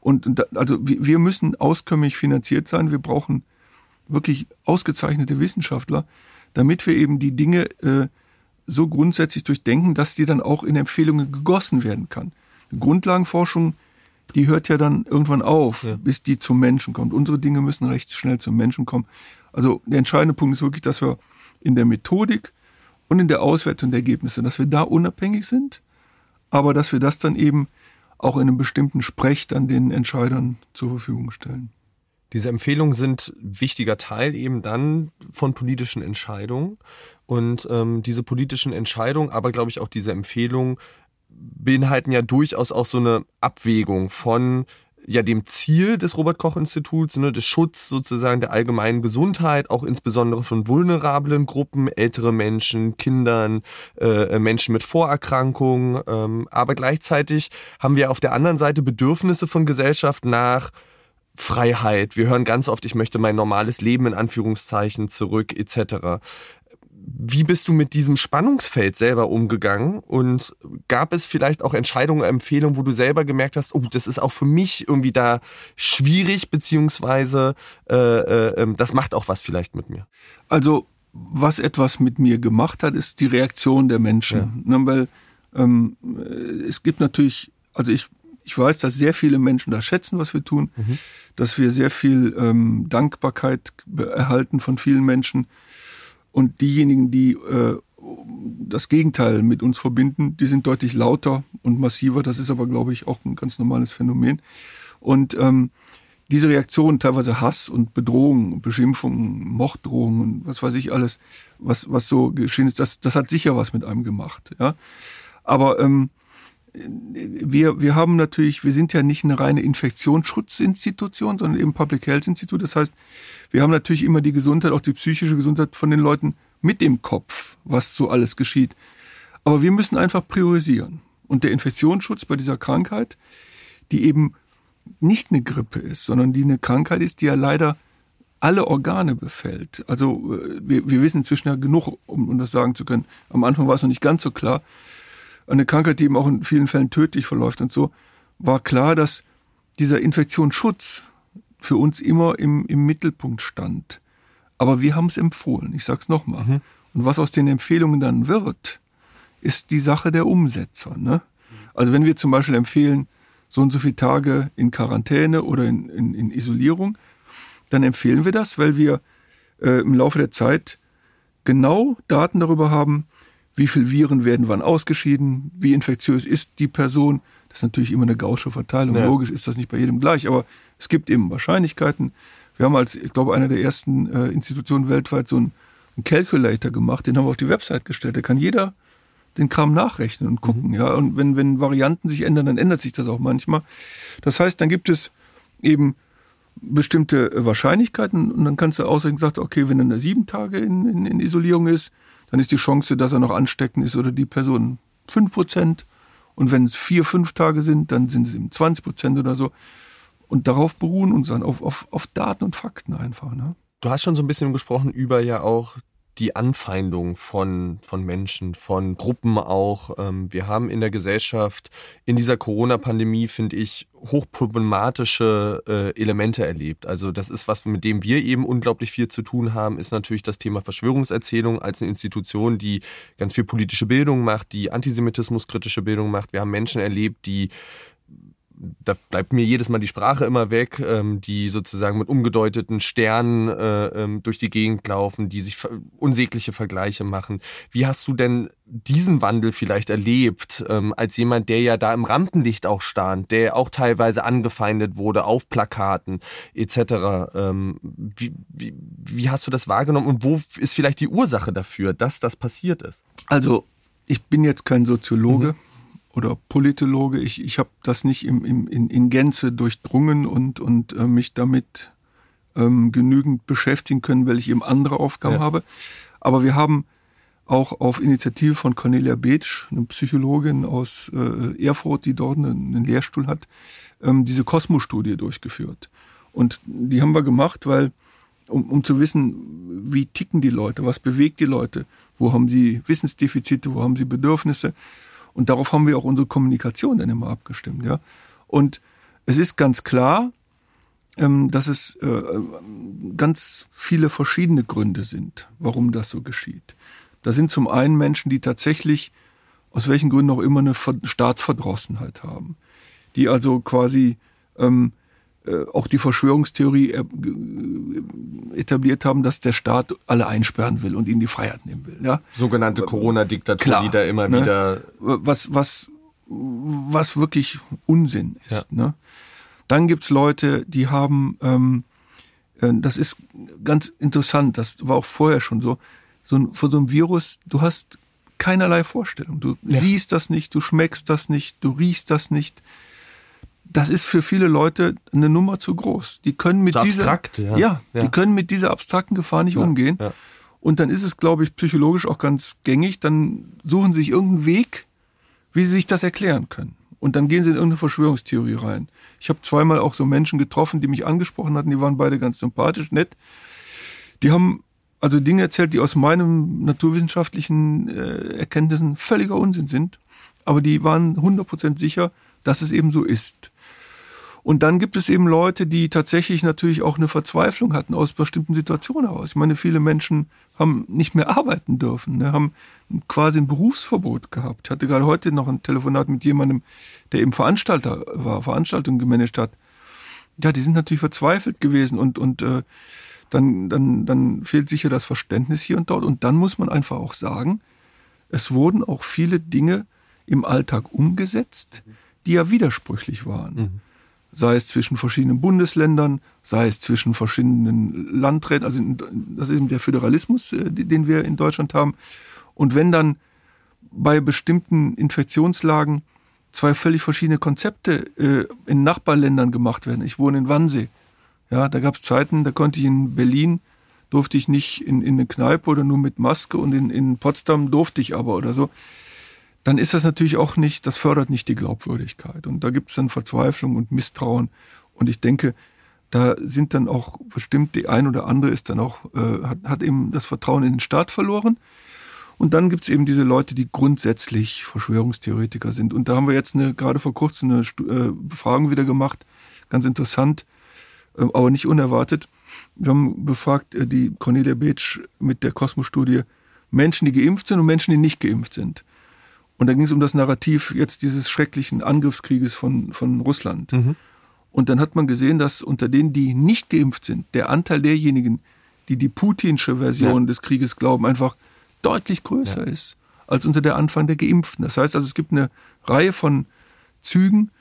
Und da, also wir müssen auskömmlich finanziert sein. Wir brauchen wirklich ausgezeichnete Wissenschaftler, damit wir eben die Dinge äh, so grundsätzlich durchdenken, dass die dann auch in Empfehlungen gegossen werden kann. Grundlagenforschung, die hört ja dann irgendwann auf, ja. bis die zum Menschen kommt. Unsere Dinge müssen recht schnell zum Menschen kommen. Also der entscheidende Punkt ist wirklich, dass wir in der Methodik und in der Auswertung der Ergebnisse, dass wir da unabhängig sind, aber dass wir das dann eben auch in einem bestimmten Sprech dann den Entscheidern zur Verfügung stellen. Diese Empfehlungen sind wichtiger Teil eben dann von politischen Entscheidungen. Und ähm, diese politischen Entscheidungen, aber glaube ich auch diese Empfehlungen beinhalten ja durchaus auch so eine Abwägung von ja dem Ziel des Robert Koch Instituts, ne, des Schutz sozusagen der allgemeinen Gesundheit, auch insbesondere von vulnerablen Gruppen, ältere Menschen, Kindern, äh, Menschen mit Vorerkrankungen. Ähm, aber gleichzeitig haben wir auf der anderen Seite Bedürfnisse von Gesellschaft nach Freiheit. Wir hören ganz oft, ich möchte mein normales Leben in Anführungszeichen zurück, etc. Wie bist du mit diesem Spannungsfeld selber umgegangen? Und gab es vielleicht auch Entscheidungen, Empfehlungen, wo du selber gemerkt hast, oh, das ist auch für mich irgendwie da schwierig, beziehungsweise äh, äh, ähm, das macht auch was vielleicht mit mir? Also, was etwas mit mir gemacht hat, ist die Reaktion der Menschen. Ja. Ne, weil ähm, es gibt natürlich, also ich, ich weiß, dass sehr viele Menschen das schätzen, was wir tun, mhm. dass wir sehr viel ähm, Dankbarkeit erhalten von vielen Menschen und diejenigen, die äh, das Gegenteil mit uns verbinden, die sind deutlich lauter und massiver. Das ist aber, glaube ich, auch ein ganz normales Phänomen. Und ähm, diese Reaktion, teilweise Hass und Bedrohung, Beschimpfung, Morddrohungen und was weiß ich alles, was, was so geschehen ist, das, das hat sicher was mit einem gemacht. Ja? Aber ähm, wir, wir haben natürlich, wir sind ja nicht eine reine Infektionsschutzinstitution, sondern eben Public Health Institut. Das heißt, wir haben natürlich immer die Gesundheit, auch die psychische Gesundheit von den Leuten mit im Kopf, was so alles geschieht. Aber wir müssen einfach priorisieren. Und der Infektionsschutz bei dieser Krankheit, die eben nicht eine Grippe ist, sondern die eine Krankheit ist, die ja leider alle Organe befällt. Also äh, wir, wir wissen inzwischen ja genug, um, um das sagen zu können. Am Anfang war es noch nicht ganz so klar eine Krankheit, die eben auch in vielen Fällen tödlich verläuft und so, war klar, dass dieser Infektionsschutz für uns immer im, im Mittelpunkt stand. Aber wir haben es empfohlen, ich sag's nochmal. Mhm. Und was aus den Empfehlungen dann wird, ist die Sache der Umsetzer. Ne? Also wenn wir zum Beispiel empfehlen, so und so viele Tage in Quarantäne oder in, in, in Isolierung, dann empfehlen wir das, weil wir äh, im Laufe der Zeit genau Daten darüber haben, wie viel Viren werden wann ausgeschieden, wie infektiös ist die Person. Das ist natürlich immer eine gausche Verteilung. Ja. Logisch ist das nicht bei jedem gleich, aber es gibt eben Wahrscheinlichkeiten. Wir haben als, ich glaube, einer der ersten äh, Institutionen weltweit so einen, einen Calculator gemacht, den haben wir auf die Website gestellt. Da kann jeder den Kram nachrechnen und gucken. Mhm. Ja, und wenn, wenn Varianten sich ändern, dann ändert sich das auch manchmal. Das heißt, dann gibt es eben bestimmte Wahrscheinlichkeiten und dann kannst du ausrechnen, sagt, okay, wenn er sieben Tage in, in, in Isolierung ist, dann ist die Chance, dass er noch ansteckend ist oder die Person 5%. Und wenn es vier, fünf Tage sind, dann sind es eben 20 Prozent oder so. Und darauf beruhen uns dann auf, auf, auf Daten und Fakten einfach. Ne? Du hast schon so ein bisschen gesprochen über ja auch die Anfeindung von, von Menschen, von Gruppen auch. Ähm, wir haben in der Gesellschaft in dieser Corona-Pandemie, finde ich, hochproblematische äh, Elemente erlebt. Also das ist was, mit dem wir eben unglaublich viel zu tun haben, ist natürlich das Thema Verschwörungserzählung als eine Institution, die ganz viel politische Bildung macht, die Antisemitismuskritische Bildung macht. Wir haben Menschen erlebt, die da bleibt mir jedes Mal die Sprache immer weg, ähm, die sozusagen mit umgedeuteten Sternen äh, ähm, durch die Gegend laufen, die sich unsägliche Vergleiche machen. Wie hast du denn diesen Wandel vielleicht erlebt, ähm, als jemand, der ja da im Rampenlicht auch stand, der auch teilweise angefeindet wurde auf Plakaten etc. Ähm, wie, wie, wie hast du das wahrgenommen und wo ist vielleicht die Ursache dafür, dass das passiert ist? Also ich bin jetzt kein Soziologe. Mhm oder Politologe. Ich, ich habe das nicht im, im, in, in Gänze durchdrungen und, und äh, mich damit ähm, genügend beschäftigen können, weil ich eben andere Aufgaben ja. habe. Aber wir haben auch auf Initiative von Cornelia Beetsch, eine Psychologin aus äh, Erfurt, die dort einen, einen Lehrstuhl hat, ähm, diese Kosmos-Studie durchgeführt. Und die haben wir gemacht, weil, um, um zu wissen, wie ticken die Leute, was bewegt die Leute, wo haben sie Wissensdefizite, wo haben sie Bedürfnisse. Und darauf haben wir auch unsere Kommunikation dann immer abgestimmt. Ja? Und es ist ganz klar, ähm, dass es äh, ganz viele verschiedene Gründe sind, warum das so geschieht. Da sind zum einen Menschen, die tatsächlich aus welchen Gründen auch immer eine Staatsverdrossenheit haben, die also quasi ähm, äh, auch die Verschwörungstheorie äh, etabliert haben, dass der Staat alle einsperren will und ihnen die Freiheit nehmen will. Ja? Sogenannte Corona-Diktatur, die da immer ne? wieder. Was, was, was wirklich Unsinn ist. Ja. Ne? Dann gibt's Leute, die haben, ähm, äh, das ist ganz interessant, das war auch vorher schon so, so ein, vor so einem Virus, du hast keinerlei Vorstellung. Du ja. siehst das nicht, du schmeckst das nicht, du riechst das nicht das ist für viele Leute eine Nummer zu groß. Die können mit dieser, abstrakt, ja. Ja, ja. die können mit dieser abstrakten Gefahr nicht ja, umgehen. Ja. Und dann ist es, glaube ich, psychologisch auch ganz gängig. Dann suchen sie sich irgendeinen Weg, wie sie sich das erklären können. Und dann gehen sie in irgendeine Verschwörungstheorie rein. Ich habe zweimal auch so Menschen getroffen, die mich angesprochen hatten. Die waren beide ganz sympathisch, nett. Die haben also Dinge erzählt, die aus meinen naturwissenschaftlichen äh, Erkenntnissen völliger Unsinn sind. Aber die waren 100% sicher, dass es eben so ist. Und dann gibt es eben Leute, die tatsächlich natürlich auch eine Verzweiflung hatten aus bestimmten Situationen heraus. Ich meine, viele Menschen haben nicht mehr arbeiten dürfen, ne, haben quasi ein Berufsverbot gehabt. Ich hatte gerade heute noch ein Telefonat mit jemandem, der eben Veranstalter war, Veranstaltungen gemanagt hat. Ja, die sind natürlich verzweifelt gewesen und, und äh, dann, dann, dann fehlt sicher das Verständnis hier und dort. Und dann muss man einfach auch sagen, es wurden auch viele Dinge im Alltag umgesetzt, die ja widersprüchlich waren. Mhm sei es zwischen verschiedenen Bundesländern, sei es zwischen verschiedenen Landräten, also das ist eben der Föderalismus, äh, den wir in Deutschland haben. Und wenn dann bei bestimmten Infektionslagen zwei völlig verschiedene Konzepte äh, in Nachbarländern gemacht werden. Ich wohne in Wannsee. Ja, da gab es Zeiten, da konnte ich in Berlin durfte ich nicht in, in eine Kneipe oder nur mit Maske und in, in Potsdam durfte ich aber oder so dann ist das natürlich auch nicht, das fördert nicht die Glaubwürdigkeit. Und da gibt es dann Verzweiflung und Misstrauen. Und ich denke, da sind dann auch bestimmt, die ein oder andere ist dann auch, äh, hat, hat eben das Vertrauen in den Staat verloren. Und dann gibt es eben diese Leute, die grundsätzlich Verschwörungstheoretiker sind. Und da haben wir jetzt eine, gerade vor kurzem eine äh, Befragung wieder gemacht, ganz interessant, äh, aber nicht unerwartet. Wir haben befragt, äh, die Cornelia Beetsch mit der Kosmos-Studie, Menschen, die geimpft sind und Menschen, die nicht geimpft sind. Und da ging es um das Narrativ jetzt dieses schrecklichen Angriffskrieges von, von Russland. Mhm. Und dann hat man gesehen, dass unter denen, die nicht geimpft sind, der Anteil derjenigen, die die putinsche Version ja. des Krieges glauben, einfach deutlich größer ja. ist als unter der Anfang der Geimpften. Das heißt also, es gibt eine Reihe von Zügen,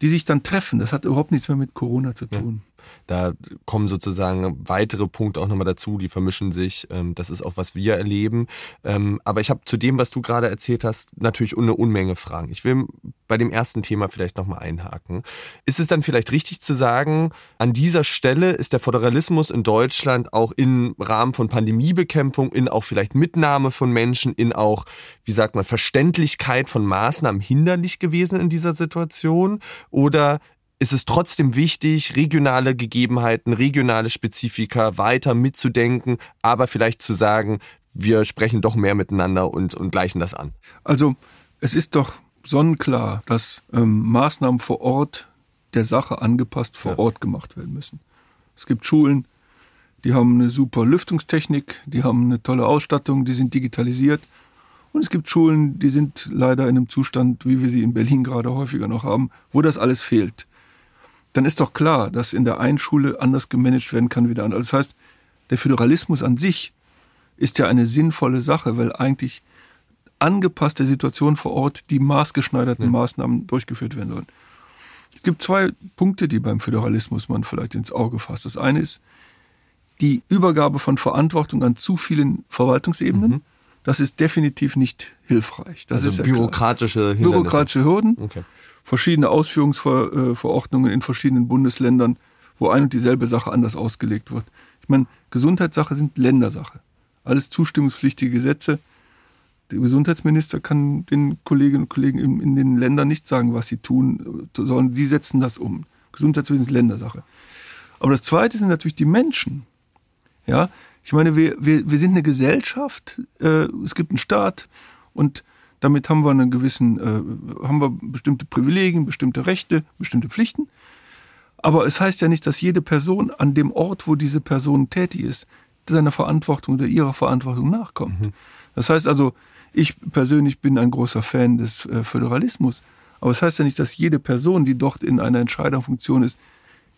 die sich dann treffen. Das hat überhaupt nichts mehr mit Corona zu tun. Ja. Da kommen sozusagen weitere Punkte auch nochmal dazu, die vermischen sich. Ähm, das ist auch, was wir erleben. Ähm, aber ich habe zu dem, was du gerade erzählt hast, natürlich eine Unmenge Fragen. Ich will bei dem ersten Thema vielleicht nochmal einhaken. Ist es dann vielleicht richtig zu sagen, an dieser Stelle ist der Föderalismus in Deutschland auch im Rahmen von Pandemiebekämpfung, in auch vielleicht Mitnahme von Menschen, in auch, wie sagt man, Verständlichkeit von Maßnahmen hinderlich gewesen in dieser Situation? Oder ist es trotzdem wichtig, regionale Gegebenheiten, regionale Spezifika weiter mitzudenken, aber vielleicht zu sagen, wir sprechen doch mehr miteinander und, und gleichen das an. Also es ist doch sonnenklar, dass ähm, Maßnahmen vor Ort der Sache angepasst vor ja. Ort gemacht werden müssen. Es gibt Schulen, die haben eine super Lüftungstechnik, die haben eine tolle Ausstattung, die sind digitalisiert. Und es gibt Schulen, die sind leider in einem Zustand, wie wir sie in Berlin gerade häufiger noch haben, wo das alles fehlt. Dann ist doch klar, dass in der einen Schule anders gemanagt werden kann wie der andere. Das heißt, der Föderalismus an sich ist ja eine sinnvolle Sache, weil eigentlich angepasst der Situation vor Ort die maßgeschneiderten ja. Maßnahmen durchgeführt werden sollen. Es gibt zwei Punkte, die beim Föderalismus man vielleicht ins Auge fasst. Das eine ist die Übergabe von Verantwortung an zu vielen Verwaltungsebenen. Mhm. Das ist definitiv nicht hilfreich. Das also ist ja bürokratische klar. Bürokratische Hürden, okay. verschiedene Ausführungsverordnungen in verschiedenen Bundesländern, wo ein und dieselbe Sache anders ausgelegt wird. Ich meine, Gesundheitssache sind Ländersache. Alles zustimmungspflichtige Gesetze der Gesundheitsminister kann den Kolleginnen und Kollegen in, in, den Ländern nicht sagen, was sie tun, sondern sie setzen das um. Gesundheitswesen ist Ländersache. Aber das Zweite sind natürlich die Menschen. Ja, ich meine, wir, wir, wir sind eine Gesellschaft, äh, es gibt einen Staat und damit haben wir einen gewissen, äh, haben wir bestimmte Privilegien, bestimmte Rechte, bestimmte Pflichten. Aber es heißt ja nicht, dass jede Person an dem Ort, wo diese Person tätig ist, seiner Verantwortung oder ihrer Verantwortung nachkommt. Mhm. Das heißt also, ich persönlich bin ein großer Fan des äh, Föderalismus. Aber es das heißt ja nicht, dass jede Person, die dort in einer Entscheidungsfunktion ist,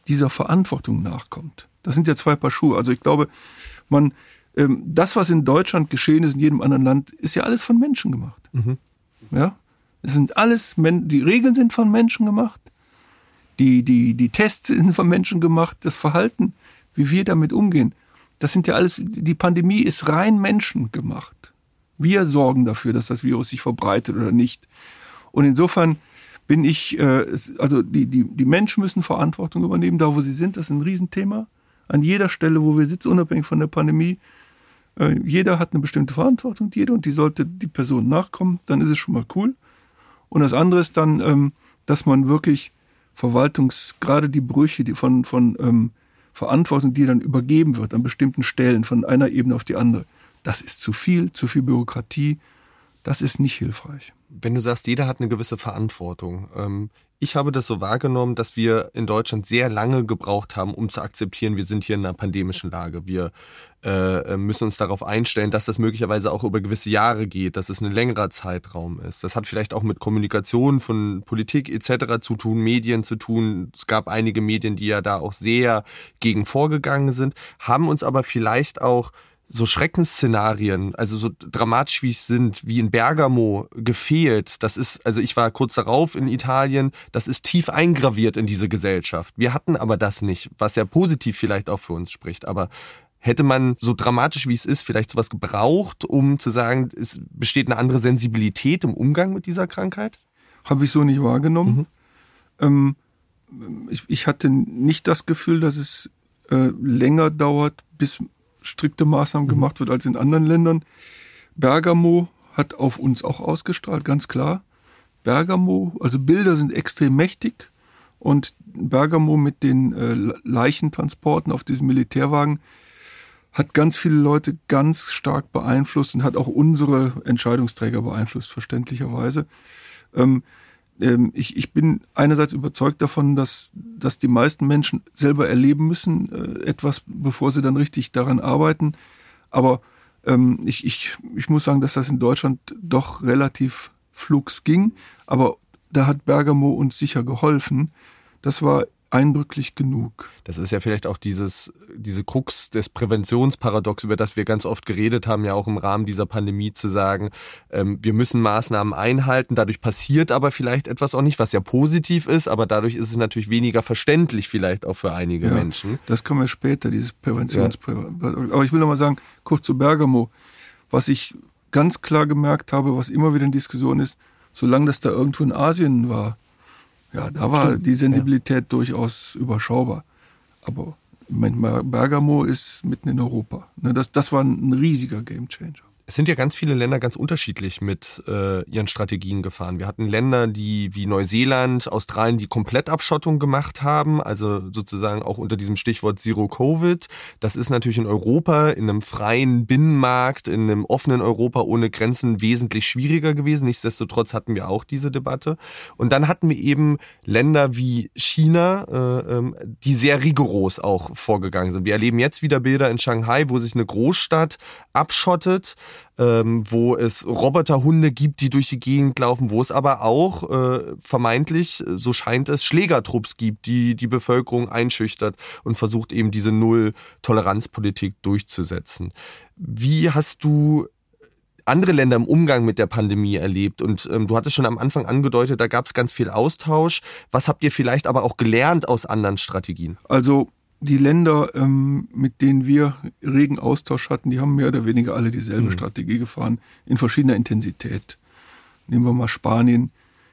dieser Verantwortung nachkommt. Das sind ja zwei Paar Schuhe. Also ich glaube, man, ähm, das, was in Deutschland geschehen ist, in jedem anderen Land, ist ja alles von Menschen gemacht. Mhm. Ja? Es sind alles, die Regeln sind von Menschen gemacht. Die, die, die Tests sind von Menschen gemacht. Das Verhalten, wie wir damit umgehen, das sind ja alles, die Pandemie ist rein menschengemacht. Wir sorgen dafür, dass das Virus sich verbreitet oder nicht. Und insofern bin ich, äh, also die, die, die Menschen müssen Verantwortung übernehmen, da wo sie sind. Das ist ein Riesenthema. An jeder Stelle, wo wir sitzen, unabhängig von der Pandemie. Äh, jeder hat eine bestimmte Verantwortung, jeder, und die sollte die Person nachkommen. Dann ist es schon mal cool. Und das andere ist dann, ähm, dass man wirklich Verwaltungs, gerade die Brüche von, von ähm, Verantwortung, die dann übergeben wird an bestimmten Stellen von einer Ebene auf die andere, das ist zu viel, zu viel Bürokratie. Das ist nicht hilfreich. Wenn du sagst, jeder hat eine gewisse Verantwortung. Ich habe das so wahrgenommen, dass wir in Deutschland sehr lange gebraucht haben, um zu akzeptieren, wir sind hier in einer pandemischen Lage. Wir äh, müssen uns darauf einstellen, dass das möglicherweise auch über gewisse Jahre geht, dass es ein längerer Zeitraum ist. Das hat vielleicht auch mit Kommunikation von Politik etc. zu tun, Medien zu tun. Es gab einige Medien, die ja da auch sehr gegen vorgegangen sind, haben uns aber vielleicht auch so Schreckensszenarien, also so dramatisch wie es sind, wie in Bergamo gefehlt. Das ist, also ich war kurz darauf in Italien, das ist tief eingraviert in diese Gesellschaft. Wir hatten aber das nicht, was ja positiv vielleicht auch für uns spricht. Aber hätte man so dramatisch wie es ist vielleicht sowas gebraucht, um zu sagen, es besteht eine andere Sensibilität im Umgang mit dieser Krankheit? Habe ich so nicht wahrgenommen. Mhm. Ähm, ich, ich hatte nicht das Gefühl, dass es äh, länger dauert, bis strikte Maßnahmen mhm. gemacht wird als in anderen Ländern. Bergamo hat auf uns auch ausgestrahlt, ganz klar. Bergamo, also Bilder sind extrem mächtig und Bergamo mit den äh, Leichentransporten auf diesem Militärwagen hat ganz viele Leute ganz stark beeinflusst und hat auch unsere Entscheidungsträger beeinflusst, verständlicherweise. Ähm, ähm, ich, ich bin einerseits überzeugt davon, dass, dass die meisten Menschen selber erleben müssen, äh, etwas, bevor sie dann richtig daran arbeiten. Aber ähm, ich, ich, ich muss sagen, dass das in Deutschland doch relativ flugs ging. Aber da hat Bergamo uns sicher geholfen. Das war eindrücklich genug. Das ist ja vielleicht auch dieses, diese Krux des Präventionsparadox, über das wir ganz oft geredet haben, ja auch im Rahmen dieser Pandemie zu sagen, ähm, wir müssen Maßnahmen einhalten, dadurch passiert aber vielleicht etwas auch nicht, was ja positiv ist, aber dadurch ist es natürlich weniger verständlich vielleicht auch für einige ja, Menschen. Das kommen wir später, dieses Präventionsparadox. Ja. Aber ich will noch mal sagen, kurz zu Bergamo, was ich ganz klar gemerkt habe, was immer wieder in Diskussion ist, solange das da irgendwo in Asien war, ja, da war Stimmt. die Sensibilität ja. durchaus überschaubar. Aber Bergamo ist mitten in Europa. Ne, das, das war ein riesiger Gamechanger. Es sind ja ganz viele Länder ganz unterschiedlich mit äh, ihren Strategien gefahren. Wir hatten Länder, die wie Neuseeland, Australien, die Komplettabschottung gemacht haben, also sozusagen auch unter diesem Stichwort Zero Covid. Das ist natürlich in Europa, in einem freien Binnenmarkt, in einem offenen Europa ohne Grenzen wesentlich schwieriger gewesen. Nichtsdestotrotz hatten wir auch diese Debatte. Und dann hatten wir eben Länder wie China, äh, ähm, die sehr rigoros auch vorgegangen sind. Wir erleben jetzt wieder Bilder in Shanghai, wo sich eine Großstadt abschottet ähm, wo es Roboterhunde gibt, die durch die Gegend laufen, wo es aber auch äh, vermeintlich, so scheint es, Schlägertrupps gibt, die die Bevölkerung einschüchtert und versucht eben diese Null-Toleranz-Politik durchzusetzen. Wie hast du andere Länder im Umgang mit der Pandemie erlebt? Und ähm, du hattest schon am Anfang angedeutet, da gab es ganz viel Austausch. Was habt ihr vielleicht aber auch gelernt aus anderen Strategien? Also die Länder, ähm, mit denen wir regen Austausch hatten, die haben mehr oder weniger alle dieselbe mhm. Strategie gefahren, in verschiedener Intensität. Nehmen wir mal Spanien,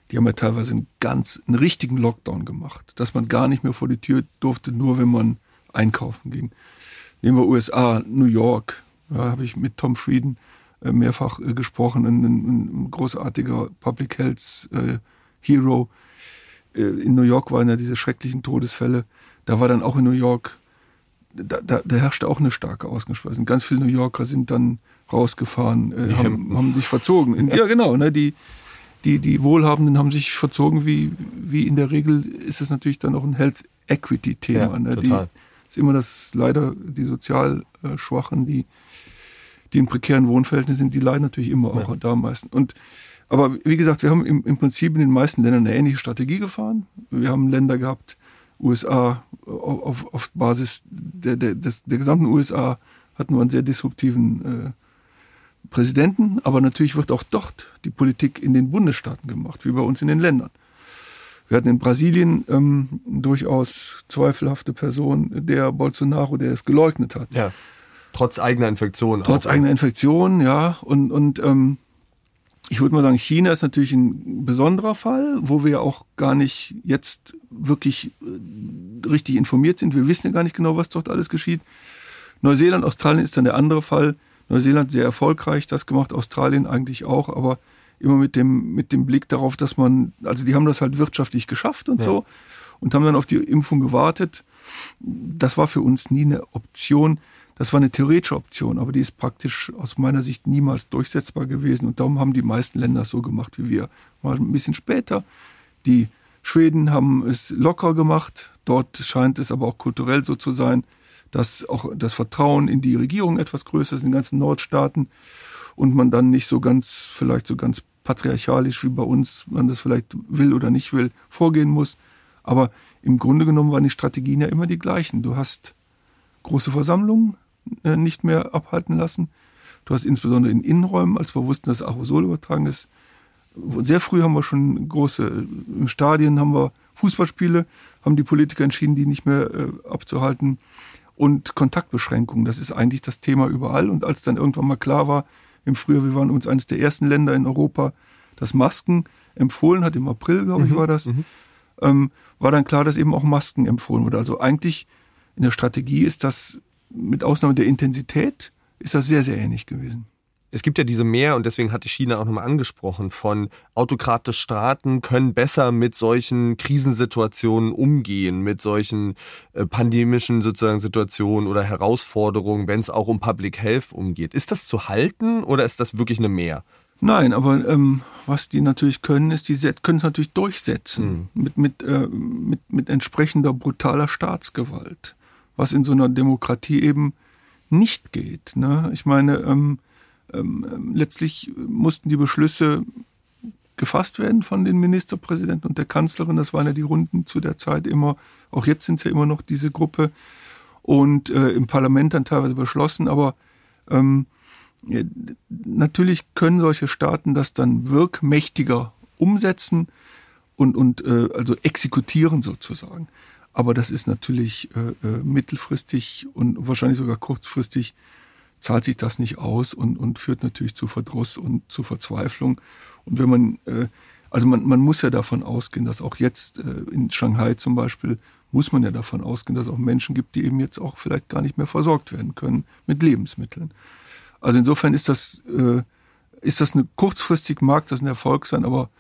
die haben ja teilweise einen ganz, einen richtigen Lockdown gemacht, dass man gar nicht mehr vor die Tür durfte, nur wenn man einkaufen ging. Nehmen wir USA, New York, da habe ich mit Tom Frieden äh, mehrfach äh, gesprochen, ein, ein, großartiger Public Health äh, Hero. Äh, in New York waren ja diese schrecklichen Todesfälle da war dann auch in New York, da, da, da herrschte auch eine starke Ausgeschweißung. Ganz viele New Yorker sind dann rausgefahren, äh, haben, haben sich verzogen. In, ja, genau. Ne, die, die, die Wohlhabenden haben sich verzogen, wie, wie in der Regel ist es natürlich dann auch ein Health Equity-Thema. Ja, ne? Die, ist immer das leider die sozial äh, Schwachen, die, die in prekären Wohnverhältnissen sind, die leiden natürlich immer auch ja. da am meisten. Und aber wie gesagt, wir haben im, im Prinzip in den meisten Ländern eine ähnliche Strategie gefahren. Wir haben Länder gehabt, USA auf, auf Basis der, der, des, der gesamten USA hatten wir einen sehr disruptiven äh, Präsidenten, aber natürlich wird auch dort die Politik in den Bundesstaaten gemacht, wie bei uns in den Ländern. Wir hatten in Brasilien ähm, durchaus zweifelhafte Person, der Bolsonaro, der es geleugnet hat. Ja. Trotz eigener Infektion. Trotz auch. eigener Infektion, ja. Und, und ähm, ich würde mal sagen, China ist natürlich ein besonderer Fall, wo wir ja auch gar nicht jetzt wirklich äh, richtig informiert sind. Wir wissen ja gar nicht genau, was dort alles geschieht. Neuseeland, Australien ist dann der andere Fall. Neuseeland sehr erfolgreich, das gemacht, Australien eigentlich auch, aber immer mit dem, mit dem Blick darauf, dass man, also die haben das halt wirtschaftlich geschafft und ja. so und haben dann auf die Impfung gewartet. Das war für uns nie eine Option. Das war eine theoretische Option, aber die ist praktisch aus meiner Sicht niemals durchsetzbar gewesen. Und darum haben die meisten Länder so gemacht wie wir. Mal ein bisschen später. Die Schweden haben es locker gemacht. Dort scheint es aber auch kulturell so zu sein, dass auch das Vertrauen in die Regierung etwas größer ist in den ganzen Nordstaaten und man dann nicht so ganz, vielleicht so ganz patriarchalisch wie bei uns, man das vielleicht will oder nicht will, vorgehen muss. Aber im Grunde genommen waren die Strategien ja immer die gleichen. Du hast große Versammlungen, nicht mehr abhalten lassen. Du hast insbesondere in Innenräumen, als wir wussten, dass Aerosol übertragen ist, sehr früh haben wir schon große, im Stadien haben wir Fußballspiele, haben die Politiker entschieden, die nicht mehr äh, abzuhalten. Und Kontaktbeschränkungen, das ist eigentlich das Thema überall. Und als dann irgendwann mal klar war, im Frühjahr, wir waren uns eines der ersten Länder in Europa, das Masken empfohlen hat, im April, glaube ich, mhm, war das, mhm. ähm, war dann klar, dass eben auch Masken empfohlen wurde. Also eigentlich in der Strategie ist das mit Ausnahme der Intensität ist das sehr, sehr ähnlich gewesen. Es gibt ja diese mehr, und deswegen hatte China auch nochmal angesprochen, von autokratische Staaten können besser mit solchen Krisensituationen umgehen, mit solchen äh, pandemischen sozusagen Situationen oder Herausforderungen, wenn es auch um Public Health umgeht. Ist das zu halten oder ist das wirklich eine Mehr? Nein, aber ähm, was die natürlich können, ist, die können es natürlich durchsetzen mhm. mit, mit, äh, mit, mit entsprechender brutaler Staatsgewalt was in so einer Demokratie eben nicht geht. Ne? Ich meine, ähm, ähm, letztlich mussten die Beschlüsse gefasst werden von den Ministerpräsidenten und der Kanzlerin. Das waren ja die Runden zu der Zeit immer. Auch jetzt sind es ja immer noch diese Gruppe. Und äh, im Parlament dann teilweise beschlossen. Aber ähm, ja, natürlich können solche Staaten das dann wirkmächtiger umsetzen und, und äh, also exekutieren sozusagen. Aber das ist natürlich äh, äh, mittelfristig und wahrscheinlich sogar kurzfristig zahlt sich das nicht aus und, und führt natürlich zu Verdruss und zu Verzweiflung. Und wenn man, äh, also man, man muss ja davon ausgehen, dass auch jetzt äh, in Shanghai zum Beispiel, muss man ja davon ausgehen, dass es auch Menschen gibt, die eben jetzt auch vielleicht gar nicht mehr versorgt werden können mit Lebensmitteln. Also insofern ist das, äh, ist das eine kurzfristig mag das ein Erfolg sein, aber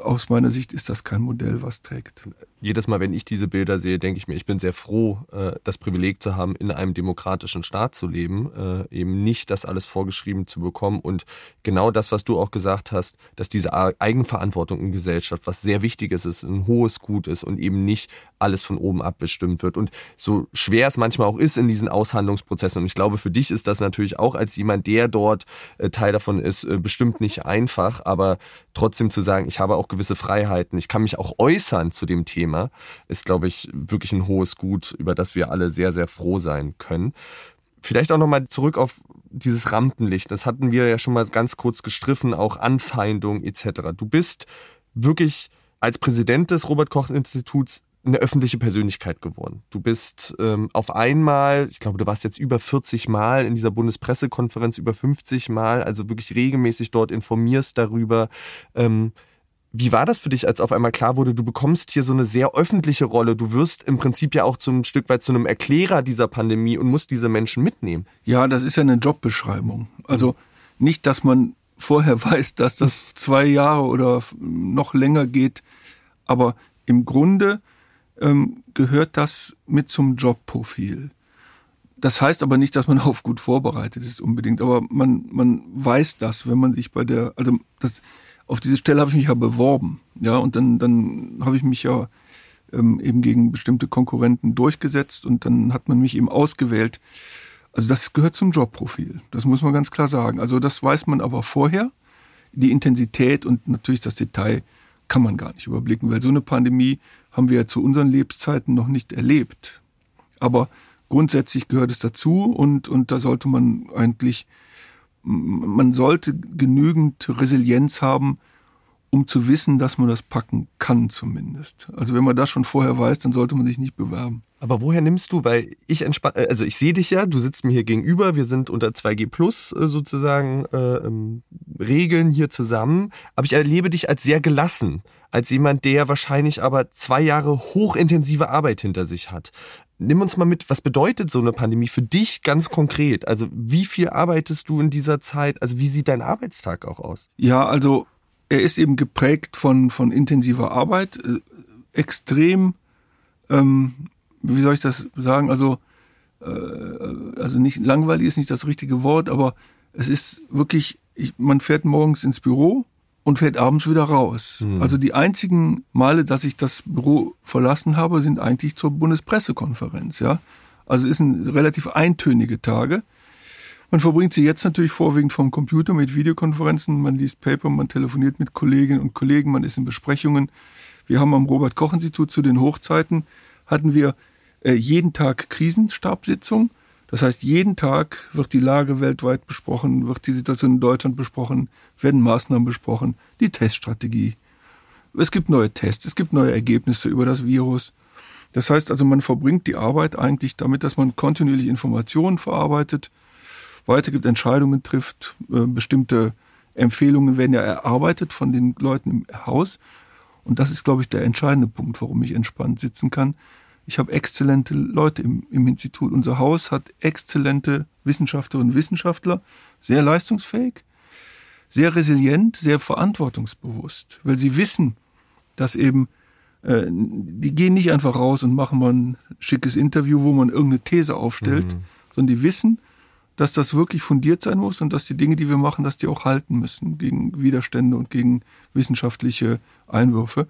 aus meiner Sicht ist das kein Modell, was trägt. Jedes Mal, wenn ich diese Bilder sehe, denke ich mir, ich bin sehr froh, äh, das Privileg zu haben, in einem demokratischen Staat zu leben, äh, eben nicht das alles vorgeschrieben zu bekommen. Und genau das, was du auch gesagt hast, dass diese Eigenverantwortung in Gesellschaft, was sehr wichtig ist, ist ein hohes Gut ist und eben nicht alles von oben abbestimmt wird. Und so schwer es manchmal auch ist in diesen Aushandlungsprozessen, und ich glaube, für dich ist das natürlich auch als jemand, der dort äh, Teil davon ist, äh, bestimmt nicht einfach, aber trotzdem zu sagen, ich habe auch gewisse Freiheiten, ich kann mich auch äußern zu dem Thema, ist, glaube ich, wirklich ein hohes Gut, über das wir alle sehr, sehr froh sein können. Vielleicht auch nochmal zurück auf dieses Rampenlicht. Das hatten wir ja schon mal ganz kurz gestriffen, auch Anfeindung etc. Du bist wirklich als Präsident des Robert Koch Instituts eine öffentliche Persönlichkeit geworden. Du bist ähm, auf einmal, ich glaube, du warst jetzt über 40 Mal in dieser Bundespressekonferenz, über 50 Mal, also wirklich regelmäßig dort informierst darüber. Ähm, wie war das für dich, als auf einmal klar wurde, du bekommst hier so eine sehr öffentliche Rolle? Du wirst im Prinzip ja auch zum Stück weit zu einem Erklärer dieser Pandemie und musst diese Menschen mitnehmen. Ja, das ist ja eine Jobbeschreibung. Also nicht, dass man vorher weiß, dass das zwei Jahre oder noch länger geht, aber im Grunde ähm, gehört das mit zum Jobprofil. Das heißt aber nicht, dass man auf gut vorbereitet ist unbedingt, aber man, man weiß das, wenn man sich bei der, also das, auf diese Stelle habe ich mich ja beworben. Ja, und dann, dann habe ich mich ja ähm, eben gegen bestimmte Konkurrenten durchgesetzt und dann hat man mich eben ausgewählt. Also das gehört zum Jobprofil. Das muss man ganz klar sagen. Also das weiß man aber vorher. Die Intensität und natürlich das Detail kann man gar nicht überblicken, weil so eine Pandemie haben wir ja zu unseren Lebenszeiten noch nicht erlebt. Aber grundsätzlich gehört es dazu und, und da sollte man eigentlich man sollte genügend Resilienz haben, um zu wissen, dass man das packen kann zumindest. Also wenn man das schon vorher weiß, dann sollte man sich nicht bewerben. Aber woher nimmst du, weil ich entspann, äh, also ich sehe dich ja, du sitzt mir hier gegenüber, wir sind unter 2G Plus äh, sozusagen äh, ähm, Regeln hier zusammen, aber ich erlebe dich als sehr gelassen, als jemand, der wahrscheinlich aber zwei Jahre hochintensive Arbeit hinter sich hat nimm uns mal mit, was bedeutet so eine Pandemie für dich ganz konkret? Also wie viel arbeitest du in dieser Zeit? Also wie sieht dein Arbeitstag auch aus? Ja, also er ist eben geprägt von, von intensiver Arbeit, äh, extrem, ähm, wie soll ich das sagen? Also, äh, also nicht langweilig ist nicht das richtige Wort, aber es ist wirklich, ich, man fährt morgens ins Büro, und fährt abends wieder raus. Mhm. Also die einzigen Male, dass ich das Büro verlassen habe, sind eigentlich zur Bundespressekonferenz, ja. Also es sind relativ eintönige Tage. Man verbringt sie jetzt natürlich vorwiegend vom Computer mit Videokonferenzen, man liest Paper, man telefoniert mit Kolleginnen und Kollegen, man ist in Besprechungen. Wir haben am Robert Koch Institut zu den Hochzeiten hatten wir jeden Tag Krisenstabsitzung das heißt, jeden Tag wird die Lage weltweit besprochen, wird die Situation in Deutschland besprochen, werden Maßnahmen besprochen, die Teststrategie. Es gibt neue Tests, es gibt neue Ergebnisse über das Virus. Das heißt also, man verbringt die Arbeit eigentlich damit, dass man kontinuierlich Informationen verarbeitet, weitergibt, Entscheidungen trifft, äh, bestimmte Empfehlungen werden ja erarbeitet von den Leuten im Haus. Und das ist, glaube ich, der entscheidende Punkt, warum ich entspannt sitzen kann. Ich habe exzellente Leute im, im Institut. Unser Haus hat exzellente Wissenschaftlerinnen und Wissenschaftler, sehr leistungsfähig, sehr resilient, sehr verantwortungsbewusst, weil sie wissen, dass eben äh, die gehen nicht einfach raus und machen mal ein schickes Interview, wo man irgendeine These aufstellt, mhm. sondern die wissen, dass das wirklich fundiert sein muss und dass die Dinge, die wir machen, dass die auch halten müssen gegen Widerstände und gegen wissenschaftliche Einwürfe.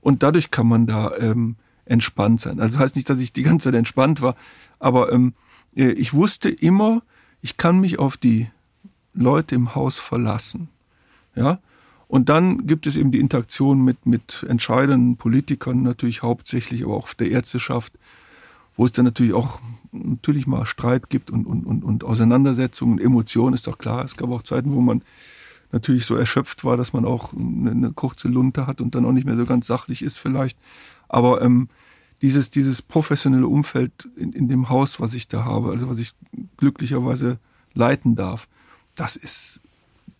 Und dadurch kann man da ähm, entspannt sein. Also das heißt nicht, dass ich die ganze Zeit entspannt war, aber ähm, äh, ich wusste immer, ich kann mich auf die Leute im Haus verlassen. Ja? Und dann gibt es eben die Interaktion mit, mit entscheidenden Politikern, natürlich hauptsächlich, aber auch der Ärzteschaft, wo es dann natürlich auch natürlich mal Streit gibt und, und, und, und Auseinandersetzungen, Emotionen, ist doch klar. Es gab auch Zeiten, wo man natürlich so erschöpft war, dass man auch eine, eine kurze Lunte hat und dann auch nicht mehr so ganz sachlich ist vielleicht. Aber ähm, dieses, dieses professionelle Umfeld in, in dem Haus, was ich da habe, also was ich glücklicherweise leiten darf, das ist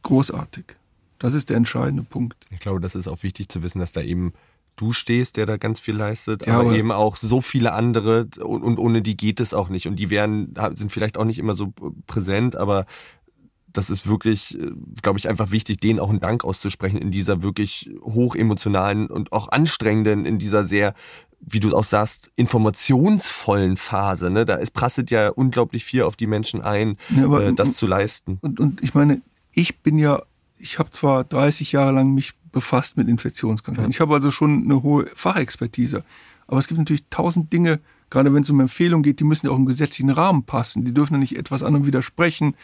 großartig. Das ist der entscheidende Punkt. Ich glaube, das ist auch wichtig zu wissen, dass da eben du stehst, der da ganz viel leistet, ja, aber, aber, eben auch so viele andere und, und, ohne die geht es auch nicht. Und die werden, sind vielleicht auch nicht immer so präsent, aber das ist wirklich, äh, glaube ich, einfach wichtig, denen auch einen Dank auszusprechen in dieser wirklich hochemotionalen und auch anstrengenden, in dieser sehr wie du auch sagst, informationsvollen Phase. Ne? Da ist prasselt ja unglaublich viel auf die Menschen ein, ja, aber, äh, das und, zu leisten. Und, und ich meine, ich bin ja, ich habe zwar 30 Jahre lang mich befasst mit Infektionskrankheiten. Ja. Ich habe also schon eine hohe Fachexpertise. Aber es gibt natürlich tausend Dinge, gerade wenn es um Empfehlungen geht, die müssen ja auch im gesetzlichen Rahmen passen. Die dürfen ja nicht etwas anderem widersprechen.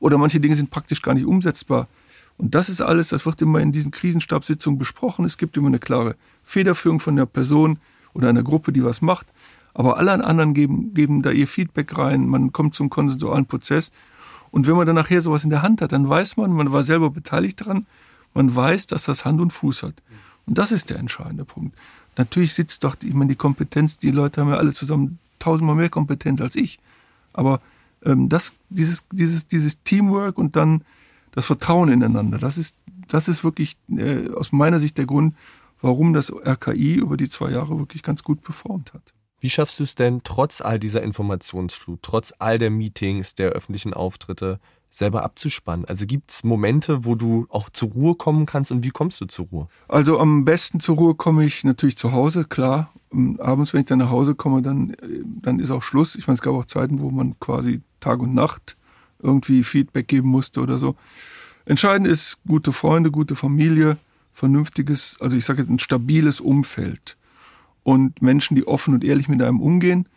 Oder manche Dinge sind praktisch gar nicht umsetzbar. Und das ist alles, das wird immer in diesen Krisenstabssitzungen besprochen. Es gibt immer eine klare Federführung von der Person oder einer Gruppe, die was macht. Aber alle anderen geben, geben da ihr Feedback rein. Man kommt zum konsensualen Prozess. Und wenn man dann nachher sowas in der Hand hat, dann weiß man, man war selber beteiligt daran, man weiß, dass das Hand und Fuß hat. Und das ist der entscheidende Punkt. Natürlich sitzt doch, ich meine, die Kompetenz, die Leute haben ja alle zusammen tausendmal mehr Kompetenz als ich. Aber ähm, das, dieses, dieses, dieses Teamwork und dann das Vertrauen ineinander, das ist, das ist wirklich äh, aus meiner Sicht der Grund, warum das RKI über die zwei Jahre wirklich ganz gut performt hat. Wie schaffst du es denn, trotz all dieser Informationsflut, trotz all der Meetings, der öffentlichen Auftritte, selber abzuspannen? Also gibt es Momente, wo du auch zur Ruhe kommen kannst und wie kommst du zur Ruhe? Also am besten zur Ruhe komme ich natürlich zu Hause, klar. Und abends, wenn ich dann nach Hause komme, dann, äh, dann ist auch Schluss. Ich meine, es gab auch Zeiten, wo man quasi Tag und Nacht irgendwie Feedback geben musste oder so. Entscheidend ist gute Freunde, gute Familie, vernünftiges, also ich sage jetzt ein stabiles Umfeld und Menschen, die offen und ehrlich mit einem umgehen.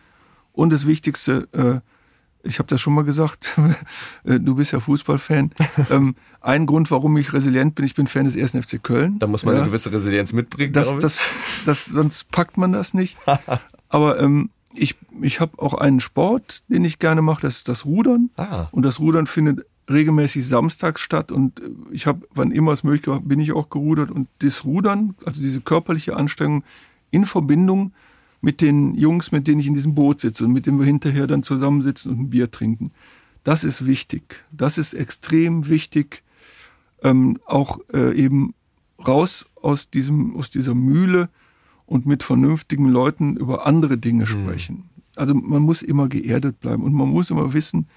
Und das Wichtigste, äh, ich habe das schon mal gesagt, äh, du bist ja Fußballfan. ähm, ein Grund, warum ich resilient bin, ich bin Fan des ersten FC Köln. Da muss man ja. eine gewisse Resilienz mitbringen. Das, das, das, sonst packt man das nicht. Aber ähm, ich, ich habe auch einen Sport, den ich gerne mache, das ist das Rudern. Ah. Und das Rudern findet regelmäßig samstags statt und äh, ich habe, wann immer es möglich war, bin ich auch gerudert und das Rudern, also diese körperliche Anstrengung in Verbindung mit den Jungs, mit denen ich in diesem Boot sitze und mit denen wir hinterher dann zusammensitzen und ein Bier trinken. Das ist wichtig. Das ist extrem wichtig, ähm, auch äh, eben raus aus diesem, aus dieser Mühle und mit vernünftigen Leuten über andere Dinge mhm. sprechen. Mhm. Also man muss immer geerdet bleiben und man muss immer wissen,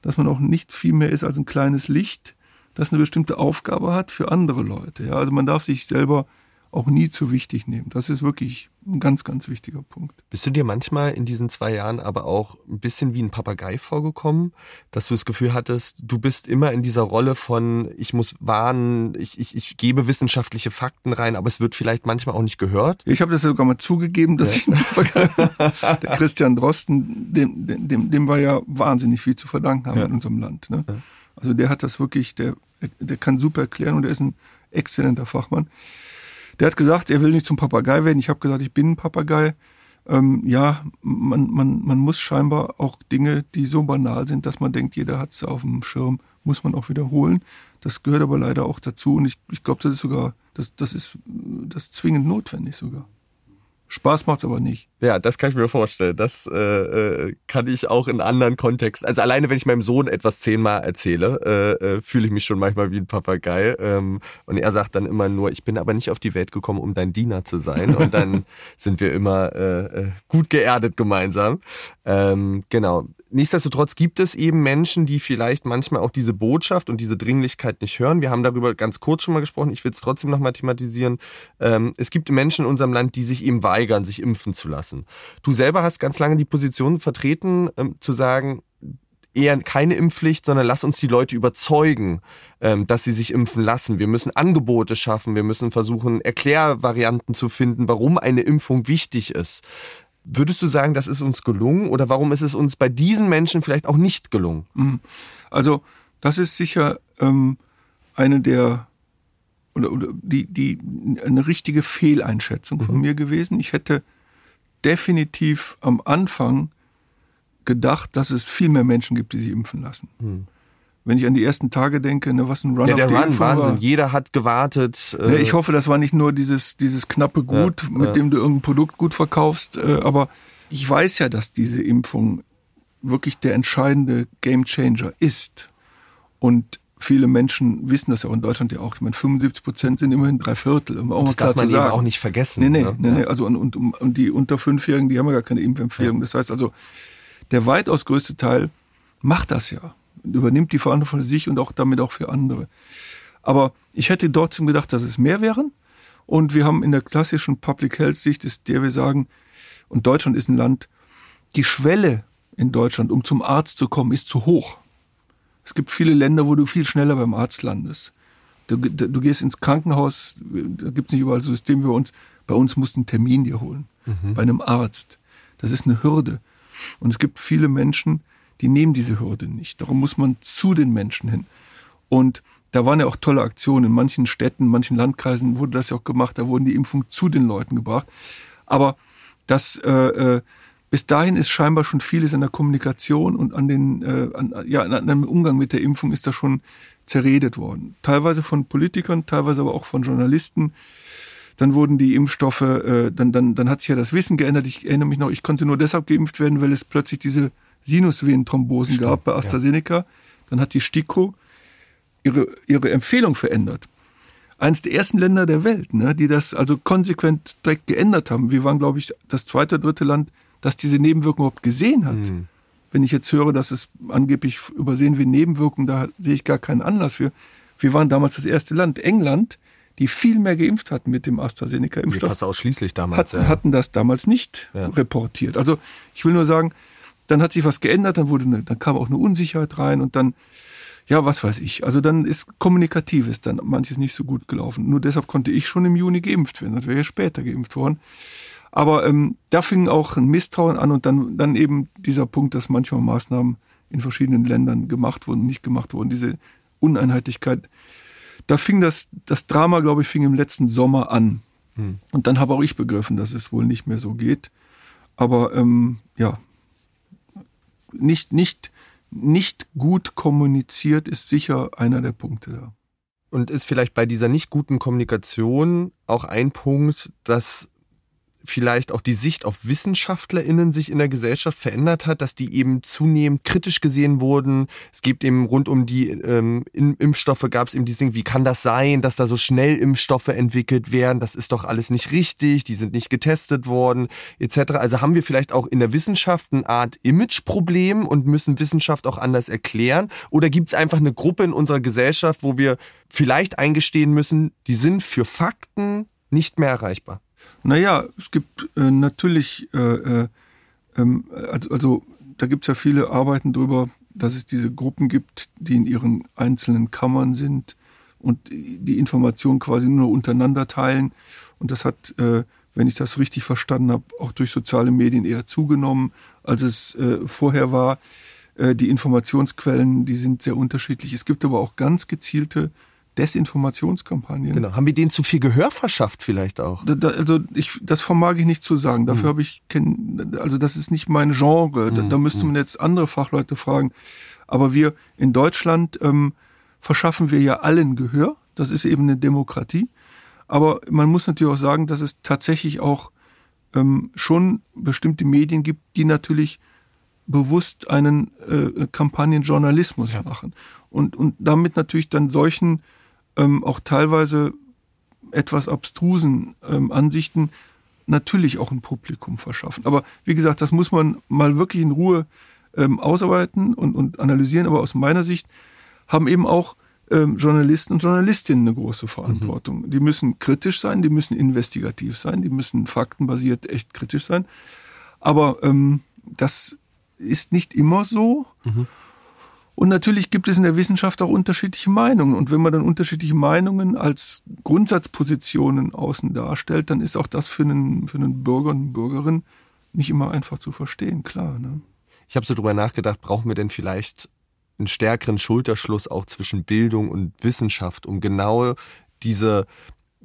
dass man auch nicht viel mehr ist als ein kleines Licht, das eine bestimmte Aufgabe hat für andere Leute. Ja, also man darf sich selber auch nie zu wichtig nehmen. Das ist wirklich ein ganz, ganz wichtiger Punkt. Bist du dir manchmal in diesen zwei Jahren aber auch ein bisschen wie ein Papagei vorgekommen, dass du das Gefühl hattest, du bist immer in dieser Rolle von, ich muss warnen, ich, ich, ich gebe wissenschaftliche Fakten rein, aber es wird vielleicht manchmal auch nicht gehört? Ich habe das sogar mal zugegeben, dass ja. ich ein Papagei Der Christian Drosten, dem, dem, dem war ja wahnsinnig viel zu verdanken haben ja. in unserem Land. Ne? Ja. Also der hat das wirklich, der, der kann super erklären und er ist ein exzellenter Fachmann. Der hat gesagt, er will nicht zum Papagei werden. Ich habe gesagt, ich bin ein Papagei. Ähm, ja, man, man, man muss scheinbar auch Dinge, die so banal sind, dass man denkt, jeder hat es auf dem Schirm, muss man auch wiederholen. Das gehört aber leider auch dazu und ich, ich glaube, das ist sogar, das, das ist das ist zwingend notwendig sogar. Spaß macht's aber nicht. Ja, das kann ich mir vorstellen. Das äh, äh, kann ich auch in anderen Kontexten. Also alleine, wenn ich meinem Sohn etwas zehnmal erzähle, äh, äh, fühle ich mich schon manchmal wie ein Papagei. Ähm, und er sagt dann immer nur, ich bin aber nicht auf die Welt gekommen, um dein Diener zu sein. Und dann sind wir immer äh, äh, gut geerdet gemeinsam. Ähm, genau. Nichtsdestotrotz gibt es eben Menschen, die vielleicht manchmal auch diese Botschaft und diese Dringlichkeit nicht hören. Wir haben darüber ganz kurz schon mal gesprochen. Ich will es trotzdem nochmal thematisieren. Ähm, es gibt Menschen in unserem Land, die sich eben weigern, sich impfen zu lassen. Du selber hast ganz lange die Position vertreten, ähm, zu sagen, eher keine Impfpflicht, sondern lass uns die Leute überzeugen, ähm, dass sie sich impfen lassen. Wir müssen Angebote schaffen, wir müssen versuchen, Erklärvarianten zu finden, warum eine Impfung wichtig ist. Würdest du sagen, das ist uns gelungen oder warum ist es uns bei diesen Menschen vielleicht auch nicht gelungen? Mhm. Also das ist sicher ähm, eine der oder, oder die, die eine richtige Fehleinschätzung von mhm. mir gewesen. Ich hätte definitiv am Anfang gedacht, dass es viel mehr Menschen gibt, die sich impfen lassen. Mhm wenn ich an die ersten Tage denke, ne, was ein Run ja, der auf Run, Wahnsinn. War. Jeder hat gewartet. Äh ne, ich hoffe, das war nicht nur dieses, dieses knappe Gut, ja, mit ja. dem du irgendein Produkt gut verkaufst, äh, aber ich weiß ja, dass diese Impfung wirklich der entscheidende Gamechanger ist. Und viele Menschen wissen das ja auch in Deutschland ja auch. Ich meine, 75 Prozent sind immerhin drei Viertel. Um das darf man eben auch nicht vergessen. Nee, nee, ne? nee, nee. Also und, und, und die unter Fünfjährigen, die haben ja gar keine Impfempfehlung. Das heißt also, der weitaus größte Teil macht das ja übernimmt die Verantwortung für sich und auch damit auch für andere. Aber ich hätte trotzdem gedacht, dass es mehr wären. Und wir haben in der klassischen Public Health Sicht, ist der wir sagen, und Deutschland ist ein Land, die Schwelle in Deutschland, um zum Arzt zu kommen, ist zu hoch. Es gibt viele Länder, wo du viel schneller beim Arzt landest. Du, du gehst ins Krankenhaus, da gibt es nicht überall System wie bei uns. Bei uns musst du einen Termin dir holen. Mhm. Bei einem Arzt. Das ist eine Hürde. Und es gibt viele Menschen, die nehmen diese Hürde nicht. Darum muss man zu den Menschen hin. Und da waren ja auch tolle Aktionen. In manchen Städten, in manchen Landkreisen wurde das ja auch gemacht. Da wurden die Impfungen zu den Leuten gebracht. Aber das äh, äh, bis dahin ist scheinbar schon vieles in der Kommunikation und an den äh, an, ja an einem Umgang mit der Impfung ist da schon zerredet worden. Teilweise von Politikern, teilweise aber auch von Journalisten. Dann wurden die Impfstoffe, äh, dann, dann, dann hat sich ja das Wissen geändert. Ich erinnere mich noch, ich konnte nur deshalb geimpft werden, weil es plötzlich diese Sinusvenenthrombosen Stimmt, gab bei AstraZeneca. Ja. Dann hat die STIKO ihre, ihre Empfehlung verändert. Eines der ersten Länder der Welt, ne, die das also konsequent direkt geändert haben. Wir waren, glaube ich, das zweite, dritte Land, das diese Nebenwirkungen überhaupt gesehen hat. Mhm. Wenn ich jetzt höre, dass es angeblich übersehen wie Nebenwirkungen, da sehe ich gar keinen Anlass für. Wir waren damals das erste Land, England, die viel mehr geimpft hatten mit dem AstraZeneca-Impfstoff. Fast ausschließlich damals. Hat, ja. Hatten das damals nicht ja. reportiert. Also ich will nur sagen, dann hat sich was geändert, dann wurde eine, dann kam auch eine Unsicherheit rein und dann, ja, was weiß ich. Also dann ist kommunikativ ist dann manches nicht so gut gelaufen. Nur deshalb konnte ich schon im Juni geimpft werden. Das wäre ja später geimpft worden. Aber ähm, da fing auch ein Misstrauen an und dann, dann eben dieser Punkt, dass manchmal Maßnahmen in verschiedenen Ländern gemacht wurden, nicht gemacht wurden, diese Uneinheitlichkeit. Da fing das, das Drama, glaube ich, fing im letzten Sommer an. Hm. Und dann habe auch ich begriffen, dass es wohl nicht mehr so geht. Aber ähm, ja, nicht, nicht, nicht gut kommuniziert ist sicher einer der Punkte da. Und ist vielleicht bei dieser nicht guten Kommunikation auch ein Punkt, dass vielleicht auch die Sicht auf WissenschaftlerInnen sich in der Gesellschaft verändert hat, dass die eben zunehmend kritisch gesehen wurden. Es gibt eben rund um die ähm, Impfstoffe gab es eben dieses Ding, wie kann das sein, dass da so schnell Impfstoffe entwickelt werden? Das ist doch alles nicht richtig, die sind nicht getestet worden, etc. Also haben wir vielleicht auch in der Wissenschaft eine Art Imageproblem und müssen Wissenschaft auch anders erklären? Oder gibt es einfach eine Gruppe in unserer Gesellschaft, wo wir vielleicht eingestehen müssen, die sind für Fakten nicht mehr erreichbar? Naja, es gibt äh, natürlich, äh, äh, ähm, also, also da gibt es ja viele Arbeiten drüber, dass es diese Gruppen gibt, die in ihren einzelnen Kammern sind und die Informationen quasi nur untereinander teilen. Und das hat, äh, wenn ich das richtig verstanden habe, auch durch soziale Medien eher zugenommen, als es äh, vorher war. Äh, die Informationsquellen, die sind sehr unterschiedlich. Es gibt aber auch ganz gezielte Desinformationskampagnen. Genau. Haben wir denen zu viel Gehör verschafft vielleicht auch? Da, da, also ich, das vermag ich nicht zu sagen. Dafür hm. habe ich kenn, also das ist nicht mein Genre. Da, hm. da müsste hm. man jetzt andere Fachleute fragen. Aber wir in Deutschland ähm, verschaffen wir ja allen Gehör. Das ist eben eine Demokratie. Aber man muss natürlich auch sagen, dass es tatsächlich auch ähm, schon bestimmte Medien gibt, die natürlich bewusst einen äh, Kampagnenjournalismus ja. machen und, und damit natürlich dann solchen ähm, auch teilweise etwas abstrusen ähm, Ansichten natürlich auch ein Publikum verschaffen. Aber wie gesagt, das muss man mal wirklich in Ruhe ähm, ausarbeiten und, und analysieren. Aber aus meiner Sicht haben eben auch ähm, Journalisten und Journalistinnen eine große Verantwortung. Mhm. Die müssen kritisch sein, die müssen investigativ sein, die müssen faktenbasiert echt kritisch sein. Aber ähm, das ist nicht immer so. Mhm. Und natürlich gibt es in der Wissenschaft auch unterschiedliche Meinungen. Und wenn man dann unterschiedliche Meinungen als Grundsatzpositionen außen darstellt, dann ist auch das für einen, für einen Bürger und Bürgerin nicht immer einfach zu verstehen, klar. Ne? Ich habe so drüber nachgedacht, brauchen wir denn vielleicht einen stärkeren Schulterschluss auch zwischen Bildung und Wissenschaft, um genau diese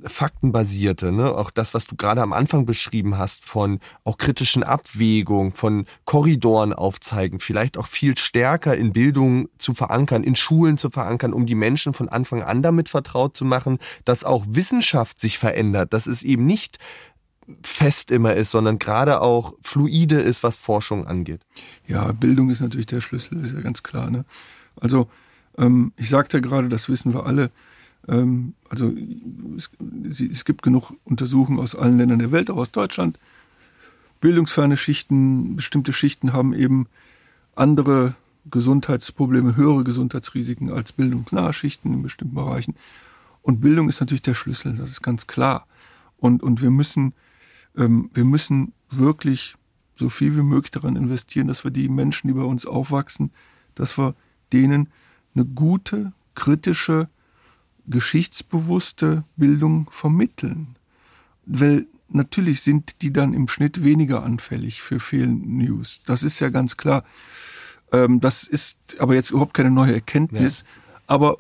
faktenbasierte, ne? auch das, was du gerade am Anfang beschrieben hast, von auch kritischen Abwägungen, von Korridoren aufzeigen, vielleicht auch viel stärker in Bildung zu verankern, in Schulen zu verankern, um die Menschen von Anfang an damit vertraut zu machen, dass auch Wissenschaft sich verändert, dass es eben nicht fest immer ist, sondern gerade auch fluide ist, was Forschung angeht. Ja, Bildung ist natürlich der Schlüssel, ist ja ganz klar. Ne? Also ähm, ich sagte gerade, das wissen wir alle, ähm, also es, es gibt genug Untersuchungen aus allen Ländern der Welt, auch aus Deutschland. Bildungsferne Schichten, bestimmte Schichten haben eben andere Gesundheitsprobleme, höhere Gesundheitsrisiken als bildungsnahe Schichten in bestimmten Bereichen. Und Bildung ist natürlich der Schlüssel, das ist ganz klar. Und, und wir müssen, ähm, wir müssen wirklich so viel wie möglich daran investieren, dass wir die Menschen, die bei uns aufwachsen, dass wir denen eine gute, kritische, geschichtsbewusste Bildung vermitteln. Weil natürlich sind die dann im Schnitt weniger anfällig für Fehlnews. Das ist ja ganz klar. Ähm, das ist aber jetzt überhaupt keine neue Erkenntnis. Ja. Aber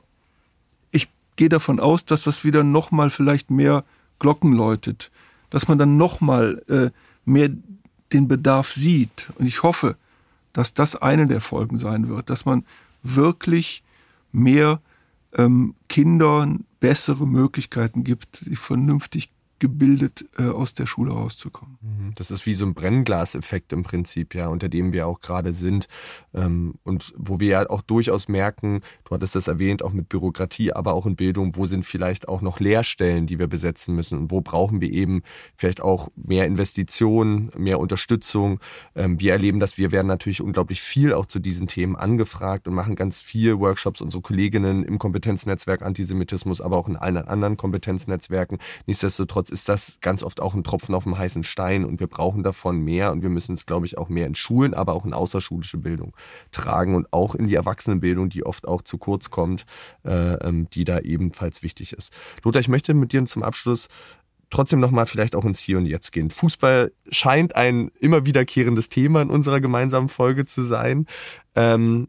ich gehe davon aus, dass das wieder nochmal vielleicht mehr Glocken läutet. Dass man dann nochmal äh, mehr den Bedarf sieht. Und ich hoffe, dass das eine der Folgen sein wird, dass man wirklich mehr ähm, Kindern bessere Möglichkeiten gibt, sich vernünftig gebildet äh, aus der Schule rauszukommen. Mhm. Das ist wie so ein Brennglaseffekt im Prinzip, ja, unter dem wir auch gerade sind ähm, und wo wir ja auch durchaus merken, du hattest das erwähnt, auch mit Bürokratie, aber auch in Bildung, wo sind vielleicht auch noch Lehrstellen, die wir besetzen müssen und wo brauchen wir eben vielleicht auch mehr Investitionen, mehr Unterstützung. Ähm, wir erleben das, wir werden natürlich unglaublich viel auch zu diesen Themen angefragt und machen ganz viel Workshops, unsere Kolleginnen im Kompetenznetzwerk Antisemitismus, aber auch in allen anderen Kompetenznetzwerken. Nichtsdestotrotz Nichtsdestotrotz ist das ganz oft auch ein Tropfen auf dem heißen Stein und wir brauchen davon mehr und wir müssen es, glaube ich, auch mehr in Schulen, aber auch in außerschulische Bildung tragen und auch in die Erwachsenenbildung, die oft auch zu kurz kommt, äh, ähm, die da ebenfalls wichtig ist. Lothar, ich möchte mit dir zum Abschluss trotzdem nochmal vielleicht auch ins Hier und Jetzt gehen. Fußball scheint ein immer wiederkehrendes Thema in unserer gemeinsamen Folge zu sein. Ähm,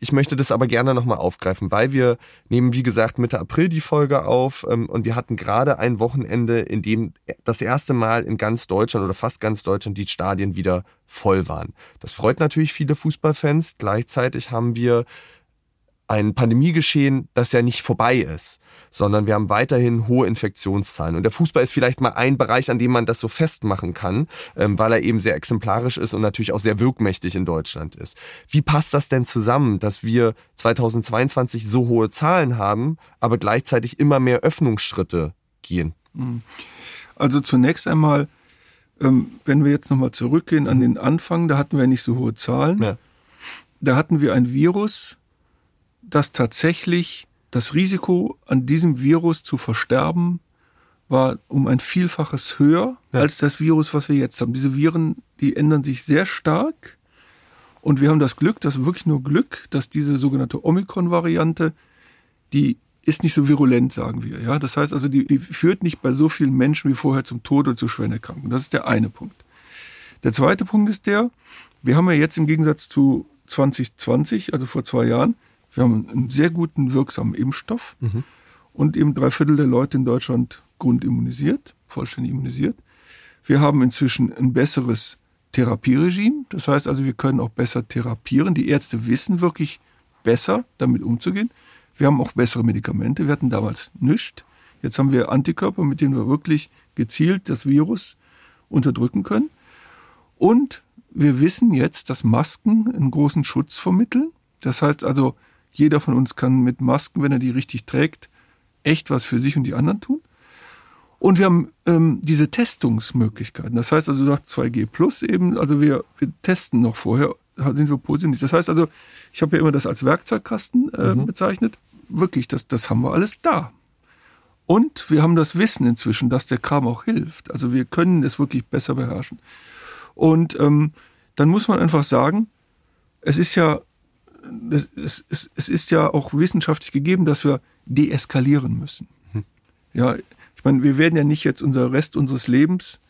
ich möchte das aber gerne nochmal aufgreifen, weil wir nehmen, wie gesagt, Mitte April die Folge auf ähm, und wir hatten gerade ein Wochenende, in dem das erste Mal in ganz Deutschland oder fast ganz Deutschland die Stadien wieder voll waren. Das freut natürlich viele Fußballfans. Gleichzeitig haben wir ein Pandemiegeschehen, das ja nicht vorbei ist, sondern wir haben weiterhin hohe Infektionszahlen. Und der Fußball ist vielleicht mal ein Bereich, an dem man das so festmachen kann, ähm, weil er eben sehr exemplarisch ist und natürlich auch sehr wirkmächtig in Deutschland ist. Wie passt das denn zusammen, dass wir 2022 so hohe Zahlen haben, aber gleichzeitig immer mehr Öffnungsschritte gehen? Hm. Also zunächst einmal, ähm, wenn wir jetzt nochmal zurückgehen an den Anfang, da hatten wir nicht so hohe Zahlen. Ja. Da hatten wir ein Virus, dass tatsächlich das Risiko, an diesem Virus zu versterben, war um ein Vielfaches höher ja. als das Virus, was wir jetzt haben. Diese Viren, die ändern sich sehr stark. Und wir haben das Glück, das wirklich nur Glück, dass diese sogenannte Omikron-Variante, die ist nicht so virulent, sagen wir. Ja, das heißt also, die, die führt nicht bei so vielen Menschen wie vorher zum Tod oder zu schweren Erkrankungen. Das ist der eine Punkt. Der zweite Punkt ist der, wir haben ja jetzt im Gegensatz zu 2020, also vor zwei Jahren, wir haben einen sehr guten, wirksamen Impfstoff mhm. und eben drei Viertel der Leute in Deutschland grundimmunisiert, vollständig immunisiert. Wir haben inzwischen ein besseres Therapieregime. Das heißt also, wir können auch besser therapieren. Die Ärzte wissen wirklich besser, damit umzugehen. Wir haben auch bessere Medikamente. Wir hatten damals nichts. Jetzt haben wir Antikörper, mit denen wir wirklich gezielt das Virus unterdrücken können. Und wir wissen jetzt, dass Masken einen großen Schutz vermitteln. Das heißt also, jeder von uns kann mit Masken, wenn er die richtig trägt, echt was für sich und die anderen tun. Und wir haben ähm, diese Testungsmöglichkeiten. Das heißt also, du sagst 2G plus eben, also wir, wir testen noch vorher, sind wir positiv. Das heißt also, ich habe ja immer das als Werkzeugkasten äh, mhm. bezeichnet. Wirklich, das, das haben wir alles da. Und wir haben das Wissen inzwischen, dass der Kram auch hilft. Also wir können es wirklich besser beherrschen. Und ähm, dann muss man einfach sagen, es ist ja es, es, es ist ja auch wissenschaftlich gegeben, dass wir deeskalieren müssen. Hm. Ja, ich meine, wir werden ja nicht jetzt unser Rest unseres Lebens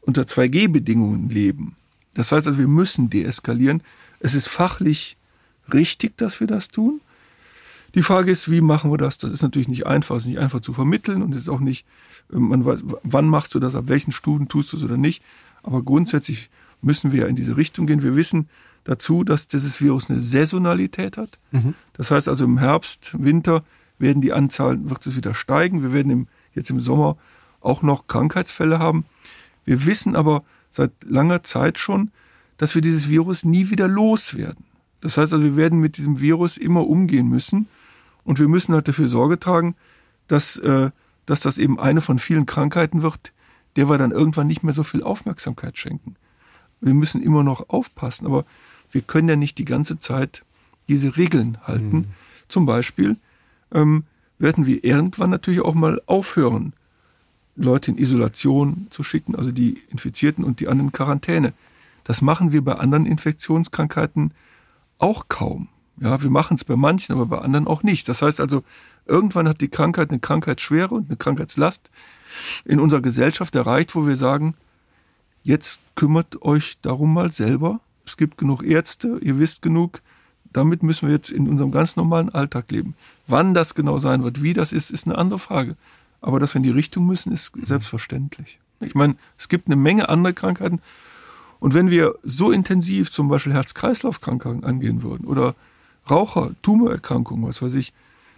unter 2G-Bedingungen leben. Das heißt also, wir müssen deeskalieren. Es ist fachlich richtig, dass wir das tun. Die Frage ist, wie machen wir das? Das ist natürlich nicht einfach. Es ist nicht einfach zu vermitteln und es ist auch nicht, äh, man weiß, wann machst du das, ab welchen Stufen tust du es oder nicht. Aber grundsätzlich müssen wir in diese Richtung gehen. Wir wissen, dazu, dass dieses Virus eine Saisonalität hat. Mhm. Das heißt also im Herbst, Winter werden die Anzahlen, wird es wieder steigen. Wir werden im, jetzt im Sommer auch noch Krankheitsfälle haben. Wir wissen aber seit langer Zeit schon, dass wir dieses Virus nie wieder loswerden. Das heißt also, wir werden mit diesem Virus immer umgehen müssen und wir müssen halt dafür Sorge tragen, dass, äh, dass das eben eine von vielen Krankheiten wird, der wir dann irgendwann nicht mehr so viel Aufmerksamkeit schenken. Wir müssen immer noch aufpassen, aber wir können ja nicht die ganze Zeit diese Regeln halten. Mhm. Zum Beispiel ähm, werden wir irgendwann natürlich auch mal aufhören, Leute in Isolation zu schicken, also die Infizierten und die anderen Quarantäne. Das machen wir bei anderen Infektionskrankheiten auch kaum. Ja, wir machen es bei manchen, aber bei anderen auch nicht. Das heißt also, irgendwann hat die Krankheit eine Krankheitsschwere und eine Krankheitslast in unserer Gesellschaft erreicht, wo wir sagen, jetzt kümmert euch darum mal selber. Es gibt genug Ärzte, ihr wisst genug. Damit müssen wir jetzt in unserem ganz normalen Alltag leben. Wann das genau sein wird, wie das ist, ist eine andere Frage. Aber dass wir in die Richtung müssen, ist selbstverständlich. Ich meine, es gibt eine Menge andere Krankheiten. Und wenn wir so intensiv zum Beispiel Herz-Kreislauf-Krankheiten angehen würden oder Raucher, Tumorerkrankungen, was weiß ich,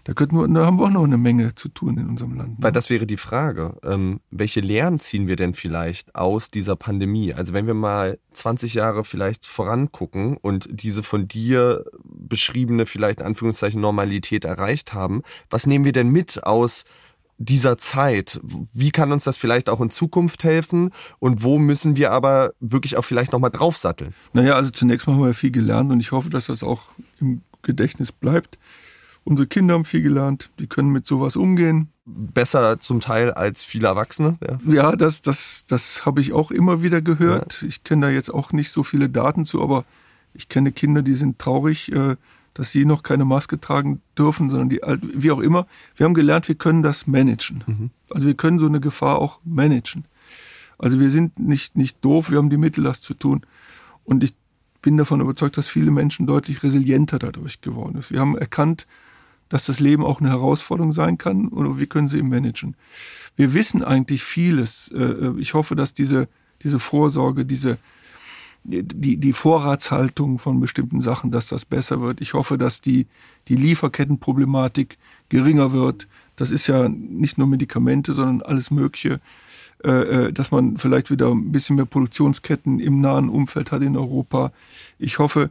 da, könnten wir, da haben wir auch noch eine Menge zu tun in unserem Land. Ne? Weil das wäre die Frage. Ähm, welche Lehren ziehen wir denn vielleicht aus dieser Pandemie? Also wenn wir mal 20 Jahre vielleicht vorangucken und diese von dir beschriebene, vielleicht in Anführungszeichen Normalität erreicht haben, was nehmen wir denn mit aus dieser Zeit? Wie kann uns das vielleicht auch in Zukunft helfen? Und wo müssen wir aber wirklich auch vielleicht nochmal draufsatteln? Naja, also zunächst mal haben wir viel gelernt und ich hoffe, dass das auch im Gedächtnis bleibt. Unsere Kinder haben viel gelernt, die können mit sowas umgehen. Besser zum Teil als viele Erwachsene. Ja, ja das, das, das habe ich auch immer wieder gehört. Ja. Ich kenne da jetzt auch nicht so viele Daten zu, aber ich kenne Kinder, die sind traurig, äh, dass sie noch keine Maske tragen dürfen, sondern die wie auch immer. Wir haben gelernt, wir können das managen. Mhm. Also wir können so eine Gefahr auch managen. Also wir sind nicht, nicht doof, wir haben die Mittel, das zu tun. Und ich bin davon überzeugt, dass viele Menschen deutlich resilienter dadurch geworden sind. Wir haben erkannt, dass das Leben auch eine Herausforderung sein kann oder wie können sie ihn managen. Wir wissen eigentlich vieles. Äh, äh, ich hoffe, dass diese, diese Vorsorge, diese, die, die Vorratshaltung von bestimmten Sachen, dass das besser wird. Ich hoffe, dass die, die Lieferkettenproblematik geringer wird. Das ist ja nicht nur Medikamente, sondern alles Mögliche. Äh, dass man vielleicht wieder ein bisschen mehr Produktionsketten im nahen Umfeld hat in Europa. Ich hoffe,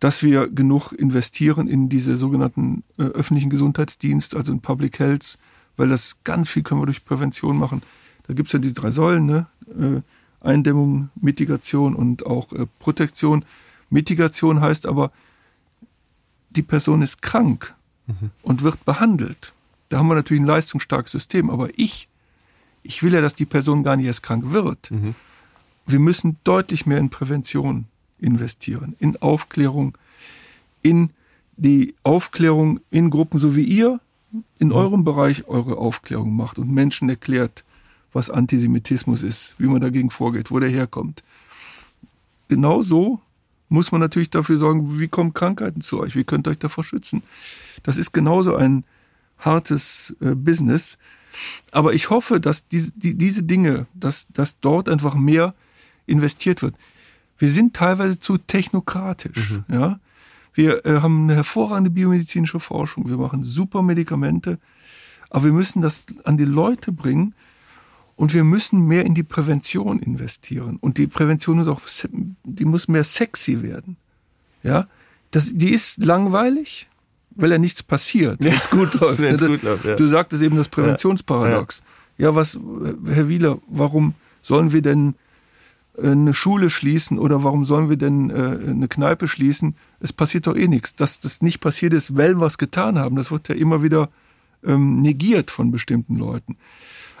dass wir genug investieren in diese sogenannten äh, öffentlichen Gesundheitsdienst, also in Public Health, weil das ganz viel können wir durch Prävention machen. Da gibt's ja die drei Säulen, ne? Äh, Eindämmung, Mitigation und auch äh, Protektion. Mitigation heißt aber, die Person ist krank mhm. und wird behandelt. Da haben wir natürlich ein leistungsstarkes System, aber ich, ich will ja, dass die Person gar nicht erst krank wird. Mhm. Wir müssen deutlich mehr in Prävention investieren, in Aufklärung, in die Aufklärung in Gruppen, so wie ihr in eurem Bereich eure Aufklärung macht und Menschen erklärt, was Antisemitismus ist, wie man dagegen vorgeht, wo der herkommt. Genauso muss man natürlich dafür sorgen, wie kommen Krankheiten zu euch, wie könnt ihr euch davor schützen. Das ist genauso ein hartes äh, Business. Aber ich hoffe, dass die, die, diese Dinge, dass, dass dort einfach mehr investiert wird wir sind teilweise zu technokratisch. Mhm. Ja? Wir äh, haben eine hervorragende biomedizinische Forschung, wir machen super Medikamente, aber wir müssen das an die Leute bringen und wir müssen mehr in die Prävention investieren. Und die Prävention ist auch, die muss mehr sexy werden. Ja, das, die ist langweilig, weil ja nichts passiert, wenn es gut läuft. Ne? gut läuft ja. Du sagtest eben das Präventionsparadox. Ja. ja, was, Herr Wieler, warum sollen wir denn äh, eine Schule schließen oder warum sollen wir denn äh, eine Kneipe schließen? Es passiert doch eh nichts. Dass das nicht passiert ist, weil wir was getan haben, das wird ja immer wieder ähm, negiert von bestimmten Leuten.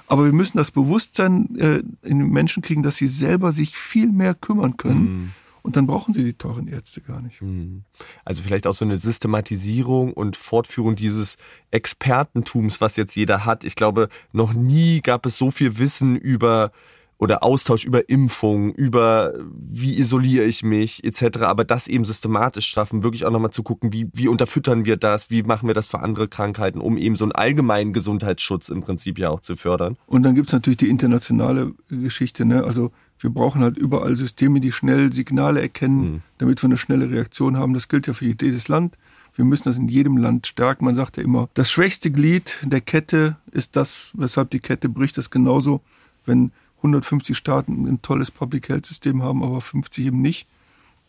Aber wir müssen das Bewusstsein äh, in den Menschen kriegen, dass sie selber sich viel mehr kümmern können. Mhm. Und dann brauchen sie die teuren Ärzte gar nicht. Mhm. Also vielleicht auch so eine Systematisierung und Fortführung dieses Expertentums, was jetzt jeder hat. Ich glaube, noch nie gab es so viel Wissen über oder Austausch über Impfung, über wie isoliere ich mich etc. Aber das eben systematisch schaffen, wirklich auch nochmal zu gucken, wie, wie unterfüttern wir das, wie machen wir das für andere Krankheiten, um eben so einen allgemeinen Gesundheitsschutz im Prinzip ja auch zu fördern. Und dann gibt's natürlich die internationale Geschichte, ne? Also wir brauchen halt überall Systeme, die schnell Signale erkennen, mhm. damit wir eine schnelle Reaktion haben. Das gilt ja für jedes Land. Wir müssen das in jedem Land stärken. Man sagt ja immer, das schwächste Glied der Kette ist das, weshalb die Kette bricht. Das genauso, wenn 150 Staaten ein tolles Public Health System haben, aber 50 eben nicht,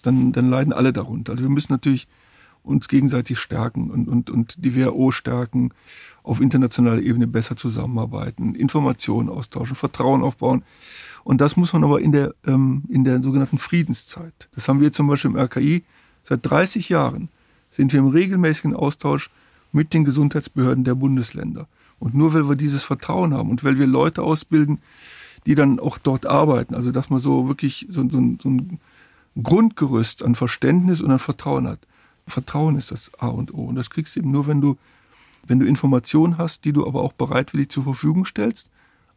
dann, dann leiden alle darunter. Also wir müssen natürlich uns gegenseitig stärken und, und, und die WHO stärken, auf internationaler Ebene besser zusammenarbeiten, Informationen austauschen, Vertrauen aufbauen. Und das muss man aber in der, ähm, in der sogenannten Friedenszeit. Das haben wir zum Beispiel im RKI seit 30 Jahren sind wir im regelmäßigen Austausch mit den Gesundheitsbehörden der Bundesländer. Und nur weil wir dieses Vertrauen haben und weil wir Leute ausbilden, die dann auch dort arbeiten, also dass man so wirklich so, so, so ein Grundgerüst an Verständnis und an Vertrauen hat. Vertrauen ist das A und O. Und das kriegst du eben nur, wenn du, wenn du Informationen hast, die du aber auch bereitwillig zur Verfügung stellst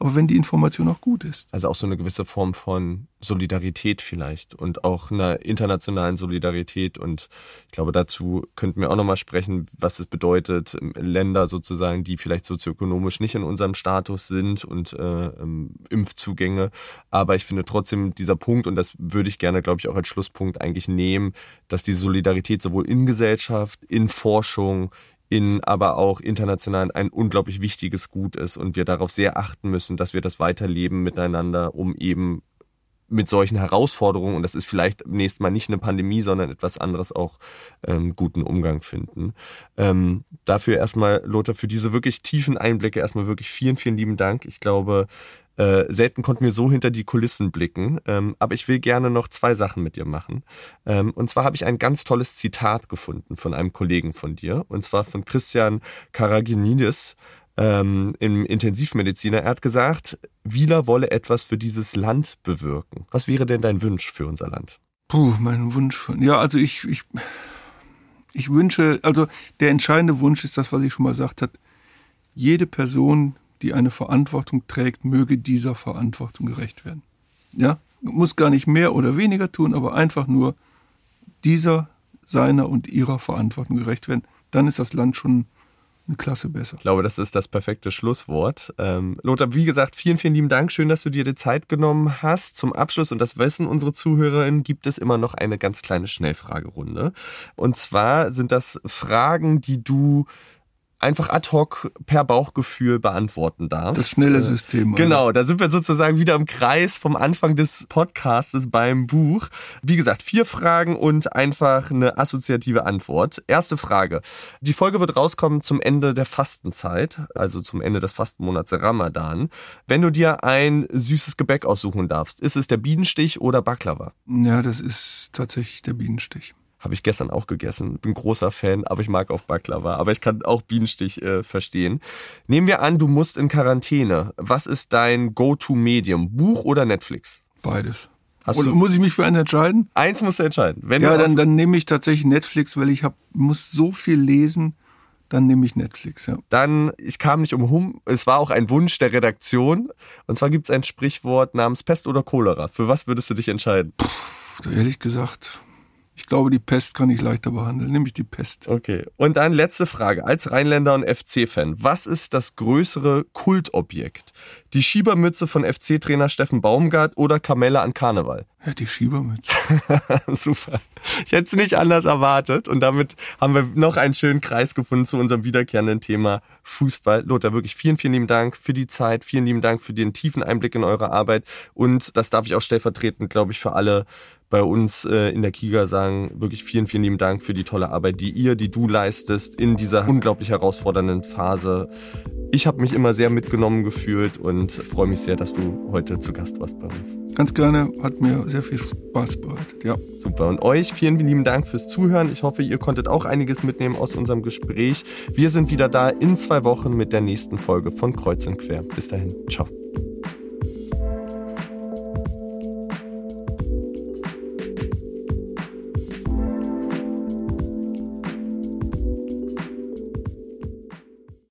aber wenn die Information auch gut ist. Also auch so eine gewisse Form von Solidarität vielleicht und auch einer internationalen Solidarität. Und ich glaube, dazu könnten wir auch nochmal sprechen, was es bedeutet, Länder sozusagen, die vielleicht sozioökonomisch nicht in unserem Status sind und äh, ähm, Impfzugänge. Aber ich finde trotzdem dieser Punkt, und das würde ich gerne, glaube ich, auch als Schlusspunkt eigentlich nehmen, dass die Solidarität sowohl in Gesellschaft, in Forschung, in aber auch international ein unglaublich wichtiges Gut ist und wir darauf sehr achten müssen, dass wir das weiterleben miteinander, um eben mit solchen Herausforderungen, und das ist vielleicht nächstes Mal nicht eine Pandemie, sondern etwas anderes, auch ähm, guten Umgang finden. Ähm, dafür erstmal, Lothar, für diese wirklich tiefen Einblicke erstmal wirklich vielen, vielen lieben Dank. Ich glaube, äh, selten konnten wir so hinter die Kulissen blicken, ähm, aber ich will gerne noch zwei Sachen mit dir machen. Ähm, und zwar habe ich ein ganz tolles Zitat gefunden von einem Kollegen von dir, und zwar von Christian Karaginidis, ähm, im Intensivmediziner. Er hat gesagt, Wieler wolle etwas für dieses Land bewirken. Was wäre denn dein Wunsch für unser Land? Puh, mein Wunsch für, ja, also ich, ich, ich wünsche, also der entscheidende Wunsch ist das, was ich schon mal gesagt habe. Jede Person, die eine Verantwortung trägt, möge dieser Verantwortung gerecht werden. Ja, muss gar nicht mehr oder weniger tun, aber einfach nur dieser, seiner und ihrer Verantwortung gerecht werden. Dann ist das Land schon eine Klasse besser. Ich glaube, das ist das perfekte Schlusswort. Ähm, Lothar, wie gesagt, vielen, vielen lieben Dank. Schön, dass du dir die Zeit genommen hast. Zum Abschluss, und das wissen unsere Zuhörerinnen, gibt es immer noch eine ganz kleine Schnellfragerunde. Und zwar sind das Fragen, die du einfach ad hoc per Bauchgefühl beantworten darf. Das schnelle äh, System. Also. Genau, da sind wir sozusagen wieder im Kreis vom Anfang des Podcastes beim Buch. Wie gesagt, vier Fragen und einfach eine assoziative Antwort. Erste Frage. Die Folge wird rauskommen zum Ende der Fastenzeit, also zum Ende des Fastenmonats Ramadan. Wenn du dir ein süßes Gebäck aussuchen darfst, ist es der Bienenstich oder Baklava? Ja, das ist tatsächlich der Bienenstich. Habe ich gestern auch gegessen. Bin großer Fan, aber ich mag auch Baklava. Aber ich kann auch Bienenstich äh, verstehen. Nehmen wir an, du musst in Quarantäne. Was ist dein Go-To-Medium? Buch oder Netflix? Beides. Hast oder muss ich mich für eins entscheiden? Eins musst du entscheiden. Wenn ja, dann, dann nehme ich tatsächlich Netflix, weil ich hab, muss so viel lesen. Dann nehme ich Netflix, ja. Dann, ich kam nicht umhin, es war auch ein Wunsch der Redaktion. Und zwar gibt es ein Sprichwort namens Pest oder Cholera. Für was würdest du dich entscheiden? Puh, ehrlich gesagt, ich glaube, die Pest kann ich leichter behandeln, nämlich die Pest. Okay. Und dann letzte Frage. Als Rheinländer und FC-Fan, was ist das größere Kultobjekt? Die Schiebermütze von FC-Trainer Steffen Baumgart oder Kamelle an Karneval? Ja, die Schiebermütze. Super. Ich hätte es nicht anders erwartet. Und damit haben wir noch einen schönen Kreis gefunden zu unserem wiederkehrenden Thema Fußball. Lothar, wirklich vielen, vielen lieben Dank für die Zeit. Vielen lieben Dank für den tiefen Einblick in eure Arbeit. Und das darf ich auch stellvertretend, glaube ich, für alle bei uns äh, in der Kiga sagen, wirklich vielen, vielen lieben Dank für die tolle Arbeit, die ihr, die du leistest in dieser unglaublich herausfordernden Phase. Ich habe mich immer sehr mitgenommen gefühlt und freue mich sehr, dass du heute zu Gast warst bei uns. Ganz gerne, hat mir sehr viel Spaß bereitet, ja. Super. Und euch vielen, vielen lieben Dank fürs Zuhören. Ich hoffe, ihr konntet auch einiges mitnehmen aus unserem Gespräch. Wir sind wieder da in zwei Wochen mit der nächsten Folge von Kreuz und Quer. Bis dahin. Ciao.